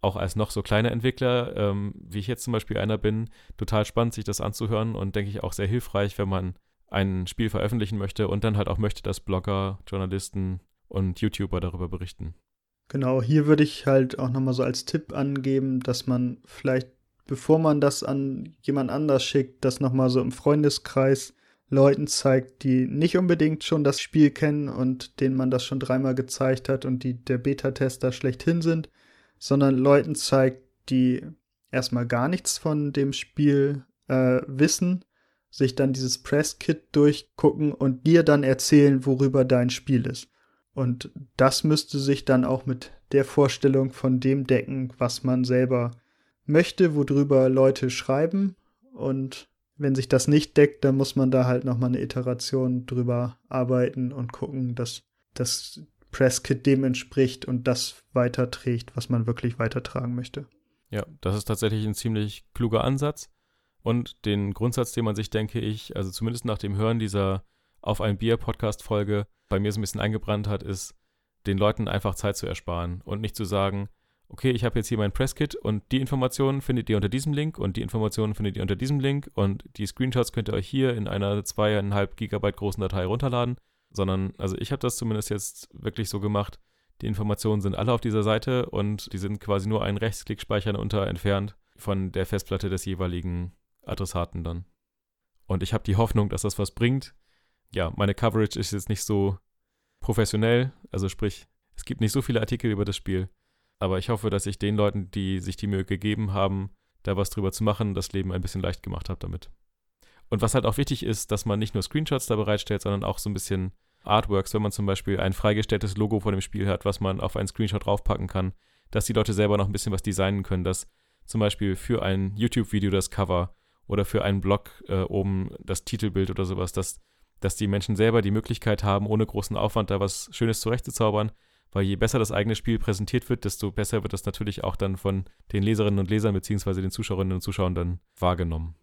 auch als noch so kleiner Entwickler, ähm, wie ich jetzt zum Beispiel einer bin, total spannend, sich das anzuhören und denke ich auch sehr hilfreich, wenn man ein Spiel veröffentlichen möchte und dann halt auch möchte, dass Blogger, Journalisten und YouTuber darüber berichten. Genau, hier würde ich halt auch nochmal so als Tipp angeben, dass man vielleicht, bevor man das an jemand anders schickt, das nochmal so im Freundeskreis Leuten zeigt, die nicht unbedingt schon das Spiel kennen und denen man das schon dreimal gezeigt hat und die der Beta-Tester schlechthin sind, sondern Leuten zeigt, die erstmal gar nichts von dem Spiel äh, wissen, sich dann dieses Press-Kit durchgucken und dir dann erzählen, worüber dein Spiel ist. Und das müsste sich dann auch mit der Vorstellung von dem decken, was man selber möchte, worüber Leute schreiben und wenn sich das nicht deckt, dann muss man da halt nochmal eine Iteration drüber arbeiten und gucken, dass das Presskit dem entspricht und das weiterträgt, was man wirklich weitertragen möchte. Ja, das ist tatsächlich ein ziemlich kluger Ansatz. Und den Grundsatz, den man sich, denke ich, also zumindest nach dem Hören dieser Auf ein Bier Podcast-Folge bei mir so ein bisschen eingebrannt hat, ist, den Leuten einfach Zeit zu ersparen und nicht zu sagen, okay, ich habe jetzt hier mein Presskit und die Informationen findet ihr unter diesem Link und die Informationen findet ihr unter diesem Link und die Screenshots könnt ihr euch hier in einer zweieinhalb Gigabyte großen Datei runterladen, sondern, also ich habe das zumindest jetzt wirklich so gemacht, die Informationen sind alle auf dieser Seite und die sind quasi nur einen Rechtsklick speichern unter entfernt von der Festplatte des jeweiligen Adressaten dann. Und ich habe die Hoffnung, dass das was bringt. Ja, meine Coverage ist jetzt nicht so professionell, also sprich, es gibt nicht so viele Artikel über das Spiel. Aber ich hoffe, dass ich den Leuten, die sich die Mühe gegeben haben, da was drüber zu machen, das Leben ein bisschen leicht gemacht habe damit. Und was halt auch wichtig ist, dass man nicht nur Screenshots da bereitstellt, sondern auch so ein bisschen Artworks, wenn man zum Beispiel ein freigestelltes Logo von dem Spiel hat, was man auf einen Screenshot draufpacken kann, dass die Leute selber noch ein bisschen was designen können, dass zum Beispiel für ein YouTube-Video das Cover oder für einen Blog äh, oben das Titelbild oder sowas, dass, dass die Menschen selber die Möglichkeit haben, ohne großen Aufwand da was Schönes zurechtzuzaubern, weil je besser das eigene Spiel präsentiert wird, desto besser wird das natürlich auch dann von den Leserinnen und Lesern beziehungsweise den Zuschauerinnen und Zuschauern dann wahrgenommen.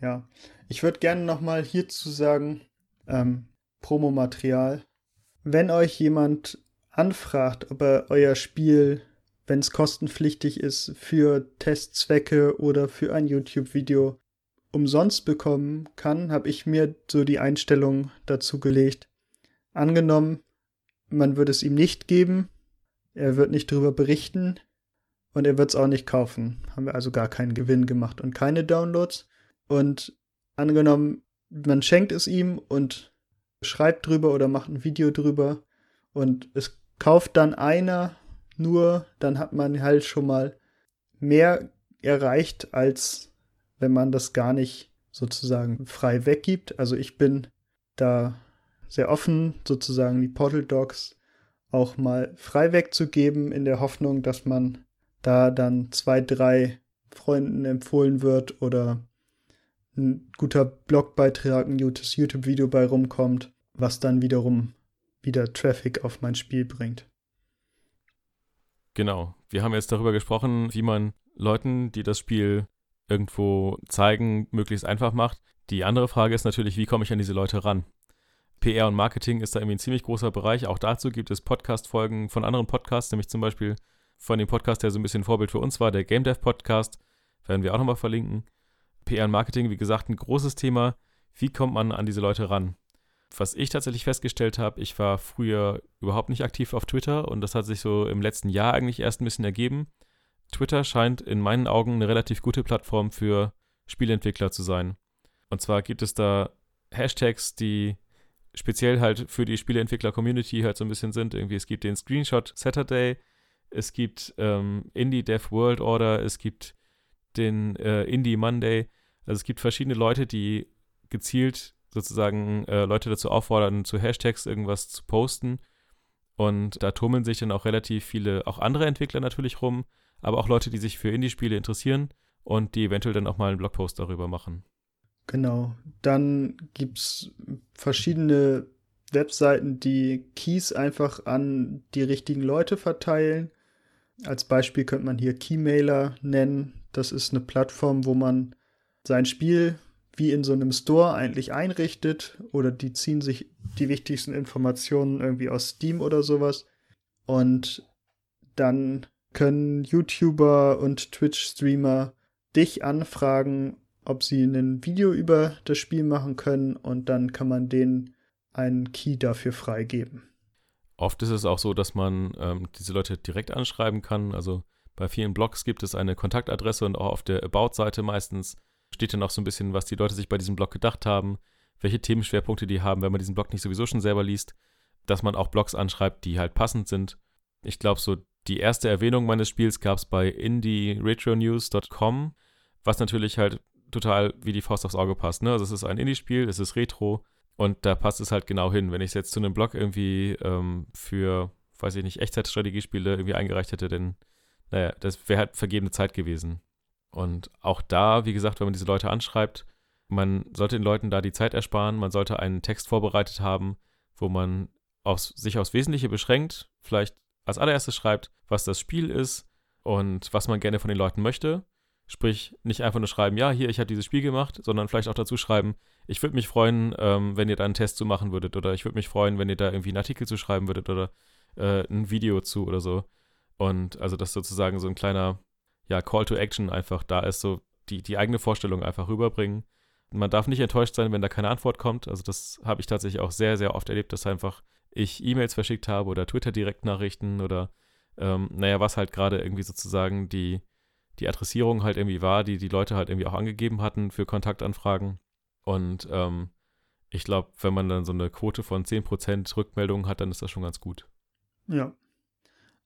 Ja, ich würde gerne nochmal hierzu sagen, ähm, Promomaterial. Wenn euch jemand anfragt, ob er euer Spiel, wenn es kostenpflichtig ist, für Testzwecke oder für ein YouTube-Video umsonst bekommen kann, habe ich mir so die Einstellung dazu gelegt. Angenommen, man würde es ihm nicht geben, er wird nicht darüber berichten und er wird es auch nicht kaufen. Haben wir also gar keinen Gewinn gemacht und keine Downloads. Und angenommen, man schenkt es ihm und schreibt drüber oder macht ein Video drüber und es kauft dann einer nur, dann hat man halt schon mal mehr erreicht, als wenn man das gar nicht sozusagen frei weggibt. Also ich bin da sehr offen, sozusagen die Portal Dogs auch mal frei wegzugeben, in der Hoffnung, dass man da dann zwei, drei Freunden empfohlen wird oder ein guter Blogbeitrag, ein gutes YouTube-Video bei rumkommt, was dann wiederum wieder Traffic auf mein Spiel bringt. Genau. Wir haben jetzt darüber gesprochen, wie man Leuten, die das Spiel irgendwo zeigen, möglichst einfach macht. Die andere Frage ist natürlich, wie komme ich an diese Leute ran? PR und Marketing ist da irgendwie ein ziemlich großer Bereich. Auch dazu gibt es Podcast-Folgen von anderen Podcasts, nämlich zum Beispiel von dem Podcast, der so ein bisschen Vorbild für uns war, der Game Dev Podcast. Werden wir auch nochmal verlinken. PR und Marketing, wie gesagt, ein großes Thema. Wie kommt man an diese Leute ran? Was ich tatsächlich festgestellt habe, ich war früher überhaupt nicht aktiv auf Twitter und das hat sich so im letzten Jahr eigentlich erst ein bisschen ergeben. Twitter scheint in meinen Augen eine relativ gute Plattform für Spieleentwickler zu sein. Und zwar gibt es da Hashtags, die speziell halt für die Spieleentwickler-Community halt so ein bisschen sind. Irgendwie, es gibt den Screenshot Saturday, es gibt ähm, Indie Dev World Order, es gibt den äh, Indie Monday. Also es gibt verschiedene Leute, die gezielt sozusagen äh, Leute dazu auffordern, zu Hashtags irgendwas zu posten. Und da tummeln sich dann auch relativ viele, auch andere Entwickler natürlich rum, aber auch Leute, die sich für Indie-Spiele interessieren und die eventuell dann auch mal einen Blogpost darüber machen. Genau. Dann gibt es verschiedene Webseiten, die Keys einfach an die richtigen Leute verteilen. Als Beispiel könnte man hier Keymailer nennen. Das ist eine Plattform, wo man sein Spiel wie in so einem Store eigentlich einrichtet oder die ziehen sich die wichtigsten Informationen irgendwie aus Steam oder sowas. Und dann können YouTuber und Twitch-Streamer dich anfragen, ob sie ein Video über das Spiel machen können und dann kann man denen einen Key dafür freigeben. Oft ist es auch so, dass man ähm, diese Leute direkt anschreiben kann. Also bei vielen Blogs gibt es eine Kontaktadresse und auch auf der About-Seite meistens steht dann auch so ein bisschen, was die Leute sich bei diesem Blog gedacht haben, welche Themenschwerpunkte die haben, wenn man diesen Blog nicht sowieso schon selber liest, dass man auch Blogs anschreibt, die halt passend sind. Ich glaube, so die erste Erwähnung meines Spiels gab es bei indieretronews.com, was natürlich halt total wie die Faust aufs Auge passt. Ne? Also es ist ein Indie-Spiel, es ist Retro und da passt es halt genau hin. Wenn ich es jetzt zu einem Blog irgendwie ähm, für, weiß ich nicht, Echtzeitstrategiespiele irgendwie eingereicht hätte, dann, naja, das wäre halt vergebene Zeit gewesen. Und auch da, wie gesagt, wenn man diese Leute anschreibt, man sollte den Leuten da die Zeit ersparen, man sollte einen Text vorbereitet haben, wo man aufs, sich aufs Wesentliche beschränkt, vielleicht als allererstes schreibt, was das Spiel ist und was man gerne von den Leuten möchte Sprich, nicht einfach nur schreiben, ja, hier, ich habe dieses Spiel gemacht, sondern vielleicht auch dazu schreiben, ich würde mich freuen, ähm, wenn ihr da einen Test zu machen würdet oder ich würde mich freuen, wenn ihr da irgendwie einen Artikel zu schreiben würdet oder äh, ein Video zu oder so. Und also, dass sozusagen so ein kleiner, ja, Call to Action einfach da ist, so die, die eigene Vorstellung einfach rüberbringen. Man darf nicht enttäuscht sein, wenn da keine Antwort kommt. Also, das habe ich tatsächlich auch sehr, sehr oft erlebt, dass einfach ich E-Mails verschickt habe oder Twitter-Direktnachrichten oder, ähm, naja, was halt gerade irgendwie sozusagen die die Adressierung halt irgendwie war, die die Leute halt irgendwie auch angegeben hatten für Kontaktanfragen. Und ähm, ich glaube, wenn man dann so eine Quote von 10% Rückmeldungen hat, dann ist das schon ganz gut. Ja.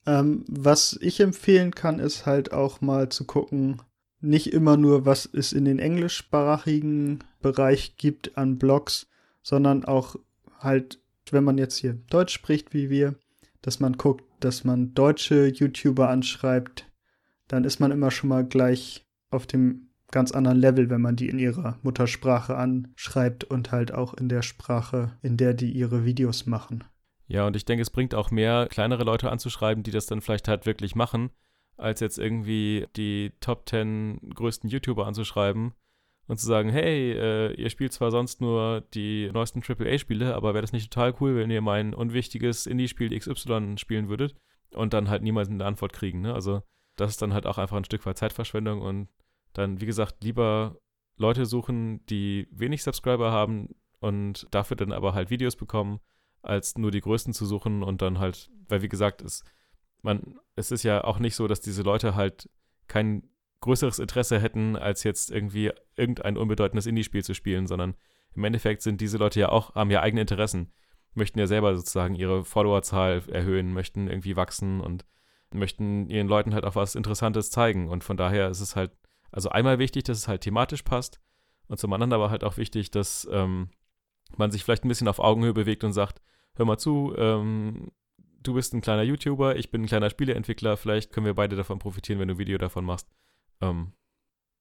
Ähm, was ich empfehlen kann, ist halt auch mal zu gucken, nicht immer nur, was es in den englischsprachigen Bereich gibt an Blogs, sondern auch halt, wenn man jetzt hier Deutsch spricht wie wir, dass man guckt, dass man deutsche YouTuber anschreibt, dann ist man immer schon mal gleich auf dem ganz anderen Level, wenn man die in ihrer Muttersprache anschreibt und halt auch in der Sprache, in der die ihre Videos machen. Ja, und ich denke, es bringt auch mehr, kleinere Leute anzuschreiben, die das dann vielleicht halt wirklich machen, als jetzt irgendwie die Top 10 größten YouTuber anzuschreiben und zu sagen, hey, äh, ihr spielt zwar sonst nur die neuesten AAA-Spiele, aber wäre das nicht total cool, wenn ihr mein unwichtiges Indie-Spiel XY spielen würdet und dann halt niemals eine Antwort kriegen, ne? Also das ist dann halt auch einfach ein Stück weit Zeitverschwendung und dann, wie gesagt, lieber Leute suchen, die wenig Subscriber haben und dafür dann aber halt Videos bekommen, als nur die größten zu suchen und dann halt, weil wie gesagt, es, man, es ist ja auch nicht so, dass diese Leute halt kein größeres Interesse hätten, als jetzt irgendwie irgendein unbedeutendes Indie-Spiel zu spielen, sondern im Endeffekt sind diese Leute ja auch, haben ja eigene Interessen, möchten ja selber sozusagen ihre Followerzahl erhöhen, möchten irgendwie wachsen und möchten ihren Leuten halt auch was Interessantes zeigen. Und von daher ist es halt, also einmal wichtig, dass es halt thematisch passt und zum anderen aber halt auch wichtig, dass ähm, man sich vielleicht ein bisschen auf Augenhöhe bewegt und sagt, hör mal zu, ähm, du bist ein kleiner YouTuber, ich bin ein kleiner Spieleentwickler, vielleicht können wir beide davon profitieren, wenn du ein Video davon machst. Ähm,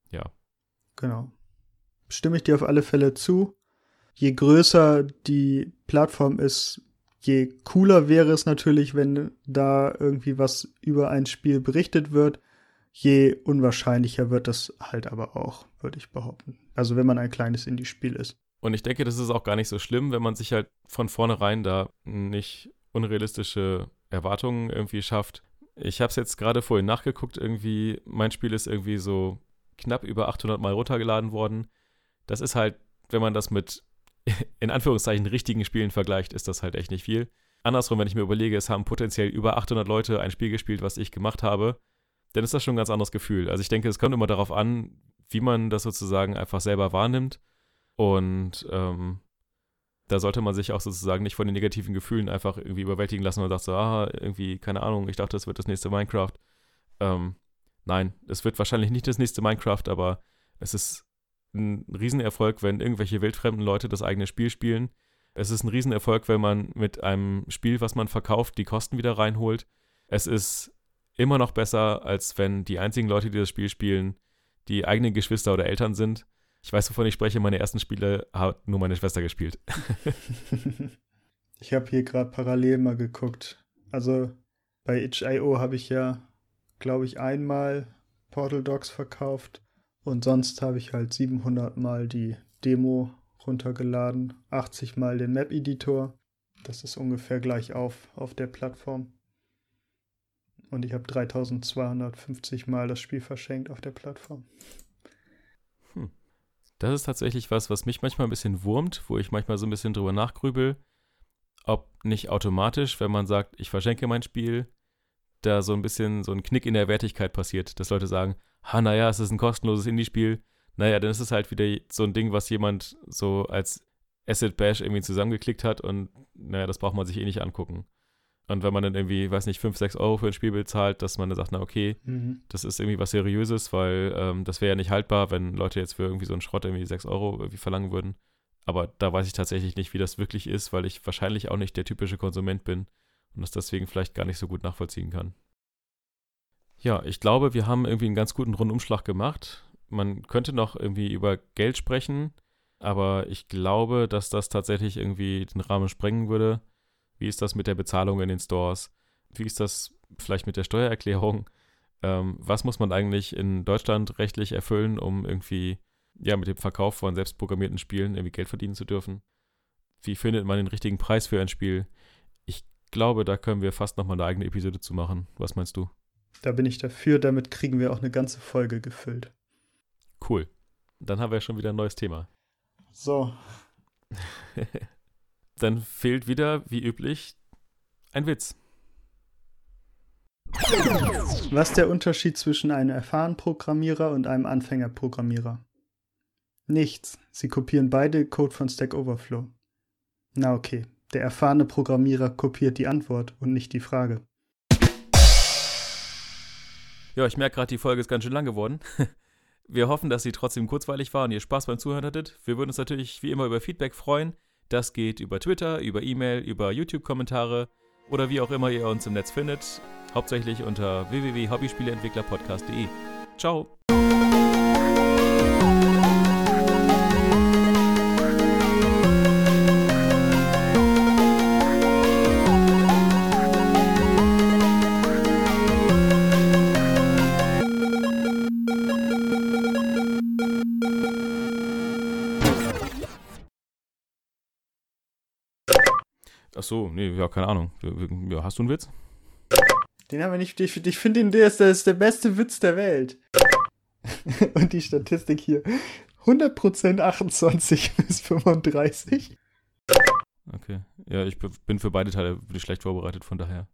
ja. Genau. Stimme ich dir auf alle Fälle zu. Je größer die Plattform ist, je cooler wäre es natürlich, wenn da irgendwie was über ein Spiel berichtet wird. Je unwahrscheinlicher wird das halt aber auch, würde ich behaupten. Also wenn man ein kleines Indie-Spiel ist. Und ich denke, das ist auch gar nicht so schlimm, wenn man sich halt von vornherein da nicht unrealistische Erwartungen irgendwie schafft. Ich habe es jetzt gerade vorhin nachgeguckt, irgendwie, mein Spiel ist irgendwie so knapp über 800 Mal runtergeladen worden. Das ist halt, wenn man das mit in Anführungszeichen richtigen Spielen vergleicht, ist das halt echt nicht viel. Andersrum, wenn ich mir überlege, es haben potenziell über 800 Leute ein Spiel gespielt, was ich gemacht habe, dann ist das schon ein ganz anderes Gefühl. Also ich denke, es kommt immer darauf an, wie man das sozusagen einfach selber wahrnimmt und ähm, da sollte man sich auch sozusagen nicht von den negativen Gefühlen einfach irgendwie überwältigen lassen und sagt so, ah, irgendwie, keine Ahnung, ich dachte, das wird das nächste Minecraft. Ähm, nein, es wird wahrscheinlich nicht das nächste Minecraft, aber es ist ein Riesenerfolg, wenn irgendwelche wildfremden Leute das eigene Spiel spielen. Es ist ein Riesenerfolg, wenn man mit einem Spiel, was man verkauft, die Kosten wieder reinholt. Es ist immer noch besser, als wenn die einzigen Leute, die das Spiel spielen, die eigenen Geschwister oder Eltern sind. Ich weiß, wovon ich spreche. Meine ersten Spiele hat nur meine Schwester gespielt. ich habe hier gerade parallel mal geguckt. Also bei itch.io habe ich ja, glaube ich, einmal Portal Dogs verkauft und sonst habe ich halt 700 Mal die Demo runtergeladen, 80 Mal den Map-Editor. Das ist ungefähr gleich auf auf der Plattform. Und ich habe 3250 Mal das Spiel verschenkt auf der Plattform. Das ist tatsächlich was, was mich manchmal ein bisschen wurmt, wo ich manchmal so ein bisschen drüber nachgrübel, ob nicht automatisch, wenn man sagt, ich verschenke mein Spiel, da so ein bisschen so ein Knick in der Wertigkeit passiert, dass Leute sagen, ha, naja, es ist ein kostenloses Indie-Spiel. Naja, dann ist es halt wieder so ein Ding, was jemand so als Asset Bash irgendwie zusammengeklickt hat und naja, das braucht man sich eh nicht angucken. Und wenn man dann irgendwie, weiß nicht, 5, 6 Euro für ein Spiel bezahlt, dass man dann sagt, na okay, mhm. das ist irgendwie was Seriöses, weil ähm, das wäre ja nicht haltbar, wenn Leute jetzt für irgendwie so einen Schrott irgendwie 6 Euro irgendwie verlangen würden. Aber da weiß ich tatsächlich nicht, wie das wirklich ist, weil ich wahrscheinlich auch nicht der typische Konsument bin und das deswegen vielleicht gar nicht so gut nachvollziehen kann. Ja, ich glaube, wir haben irgendwie einen ganz guten Rundumschlag gemacht. Man könnte noch irgendwie über Geld sprechen, aber ich glaube, dass das tatsächlich irgendwie den Rahmen sprengen würde. Wie ist das mit der Bezahlung in den Stores? Wie ist das vielleicht mit der Steuererklärung? Ähm, was muss man eigentlich in Deutschland rechtlich erfüllen, um irgendwie ja mit dem Verkauf von selbstprogrammierten Spielen irgendwie Geld verdienen zu dürfen? Wie findet man den richtigen Preis für ein Spiel? Ich glaube, da können wir fast nochmal eine eigene Episode zu machen. Was meinst du? Da bin ich dafür. Damit kriegen wir auch eine ganze Folge gefüllt. Cool. Dann haben wir schon wieder ein neues Thema. So. dann fehlt wieder, wie üblich, ein Witz. Was ist der Unterschied zwischen einem erfahrenen Programmierer und einem Anfängerprogrammierer? Nichts. Sie kopieren beide Code von Stack Overflow. Na okay, der erfahrene Programmierer kopiert die Antwort und nicht die Frage. Ja, ich merke gerade, die Folge ist ganz schön lang geworden. Wir hoffen, dass sie trotzdem kurzweilig war und ihr Spaß beim Zuhören hattet. Wir würden uns natürlich wie immer über Feedback freuen. Das geht über Twitter, über E-Mail, über YouTube-Kommentare oder wie auch immer ihr uns im Netz findet. Hauptsächlich unter www.hobbyspieleentwicklerpodcast.de. Ciao! So, nee, ja, keine Ahnung. Ja, hast du einen Witz? Den haben wir nicht. Ich, ich finde, der ist, der ist der beste Witz der Welt. Und die Statistik hier: 100% 28 bis 35. Okay. Ja, ich bin für beide Teile schlecht vorbereitet, von daher.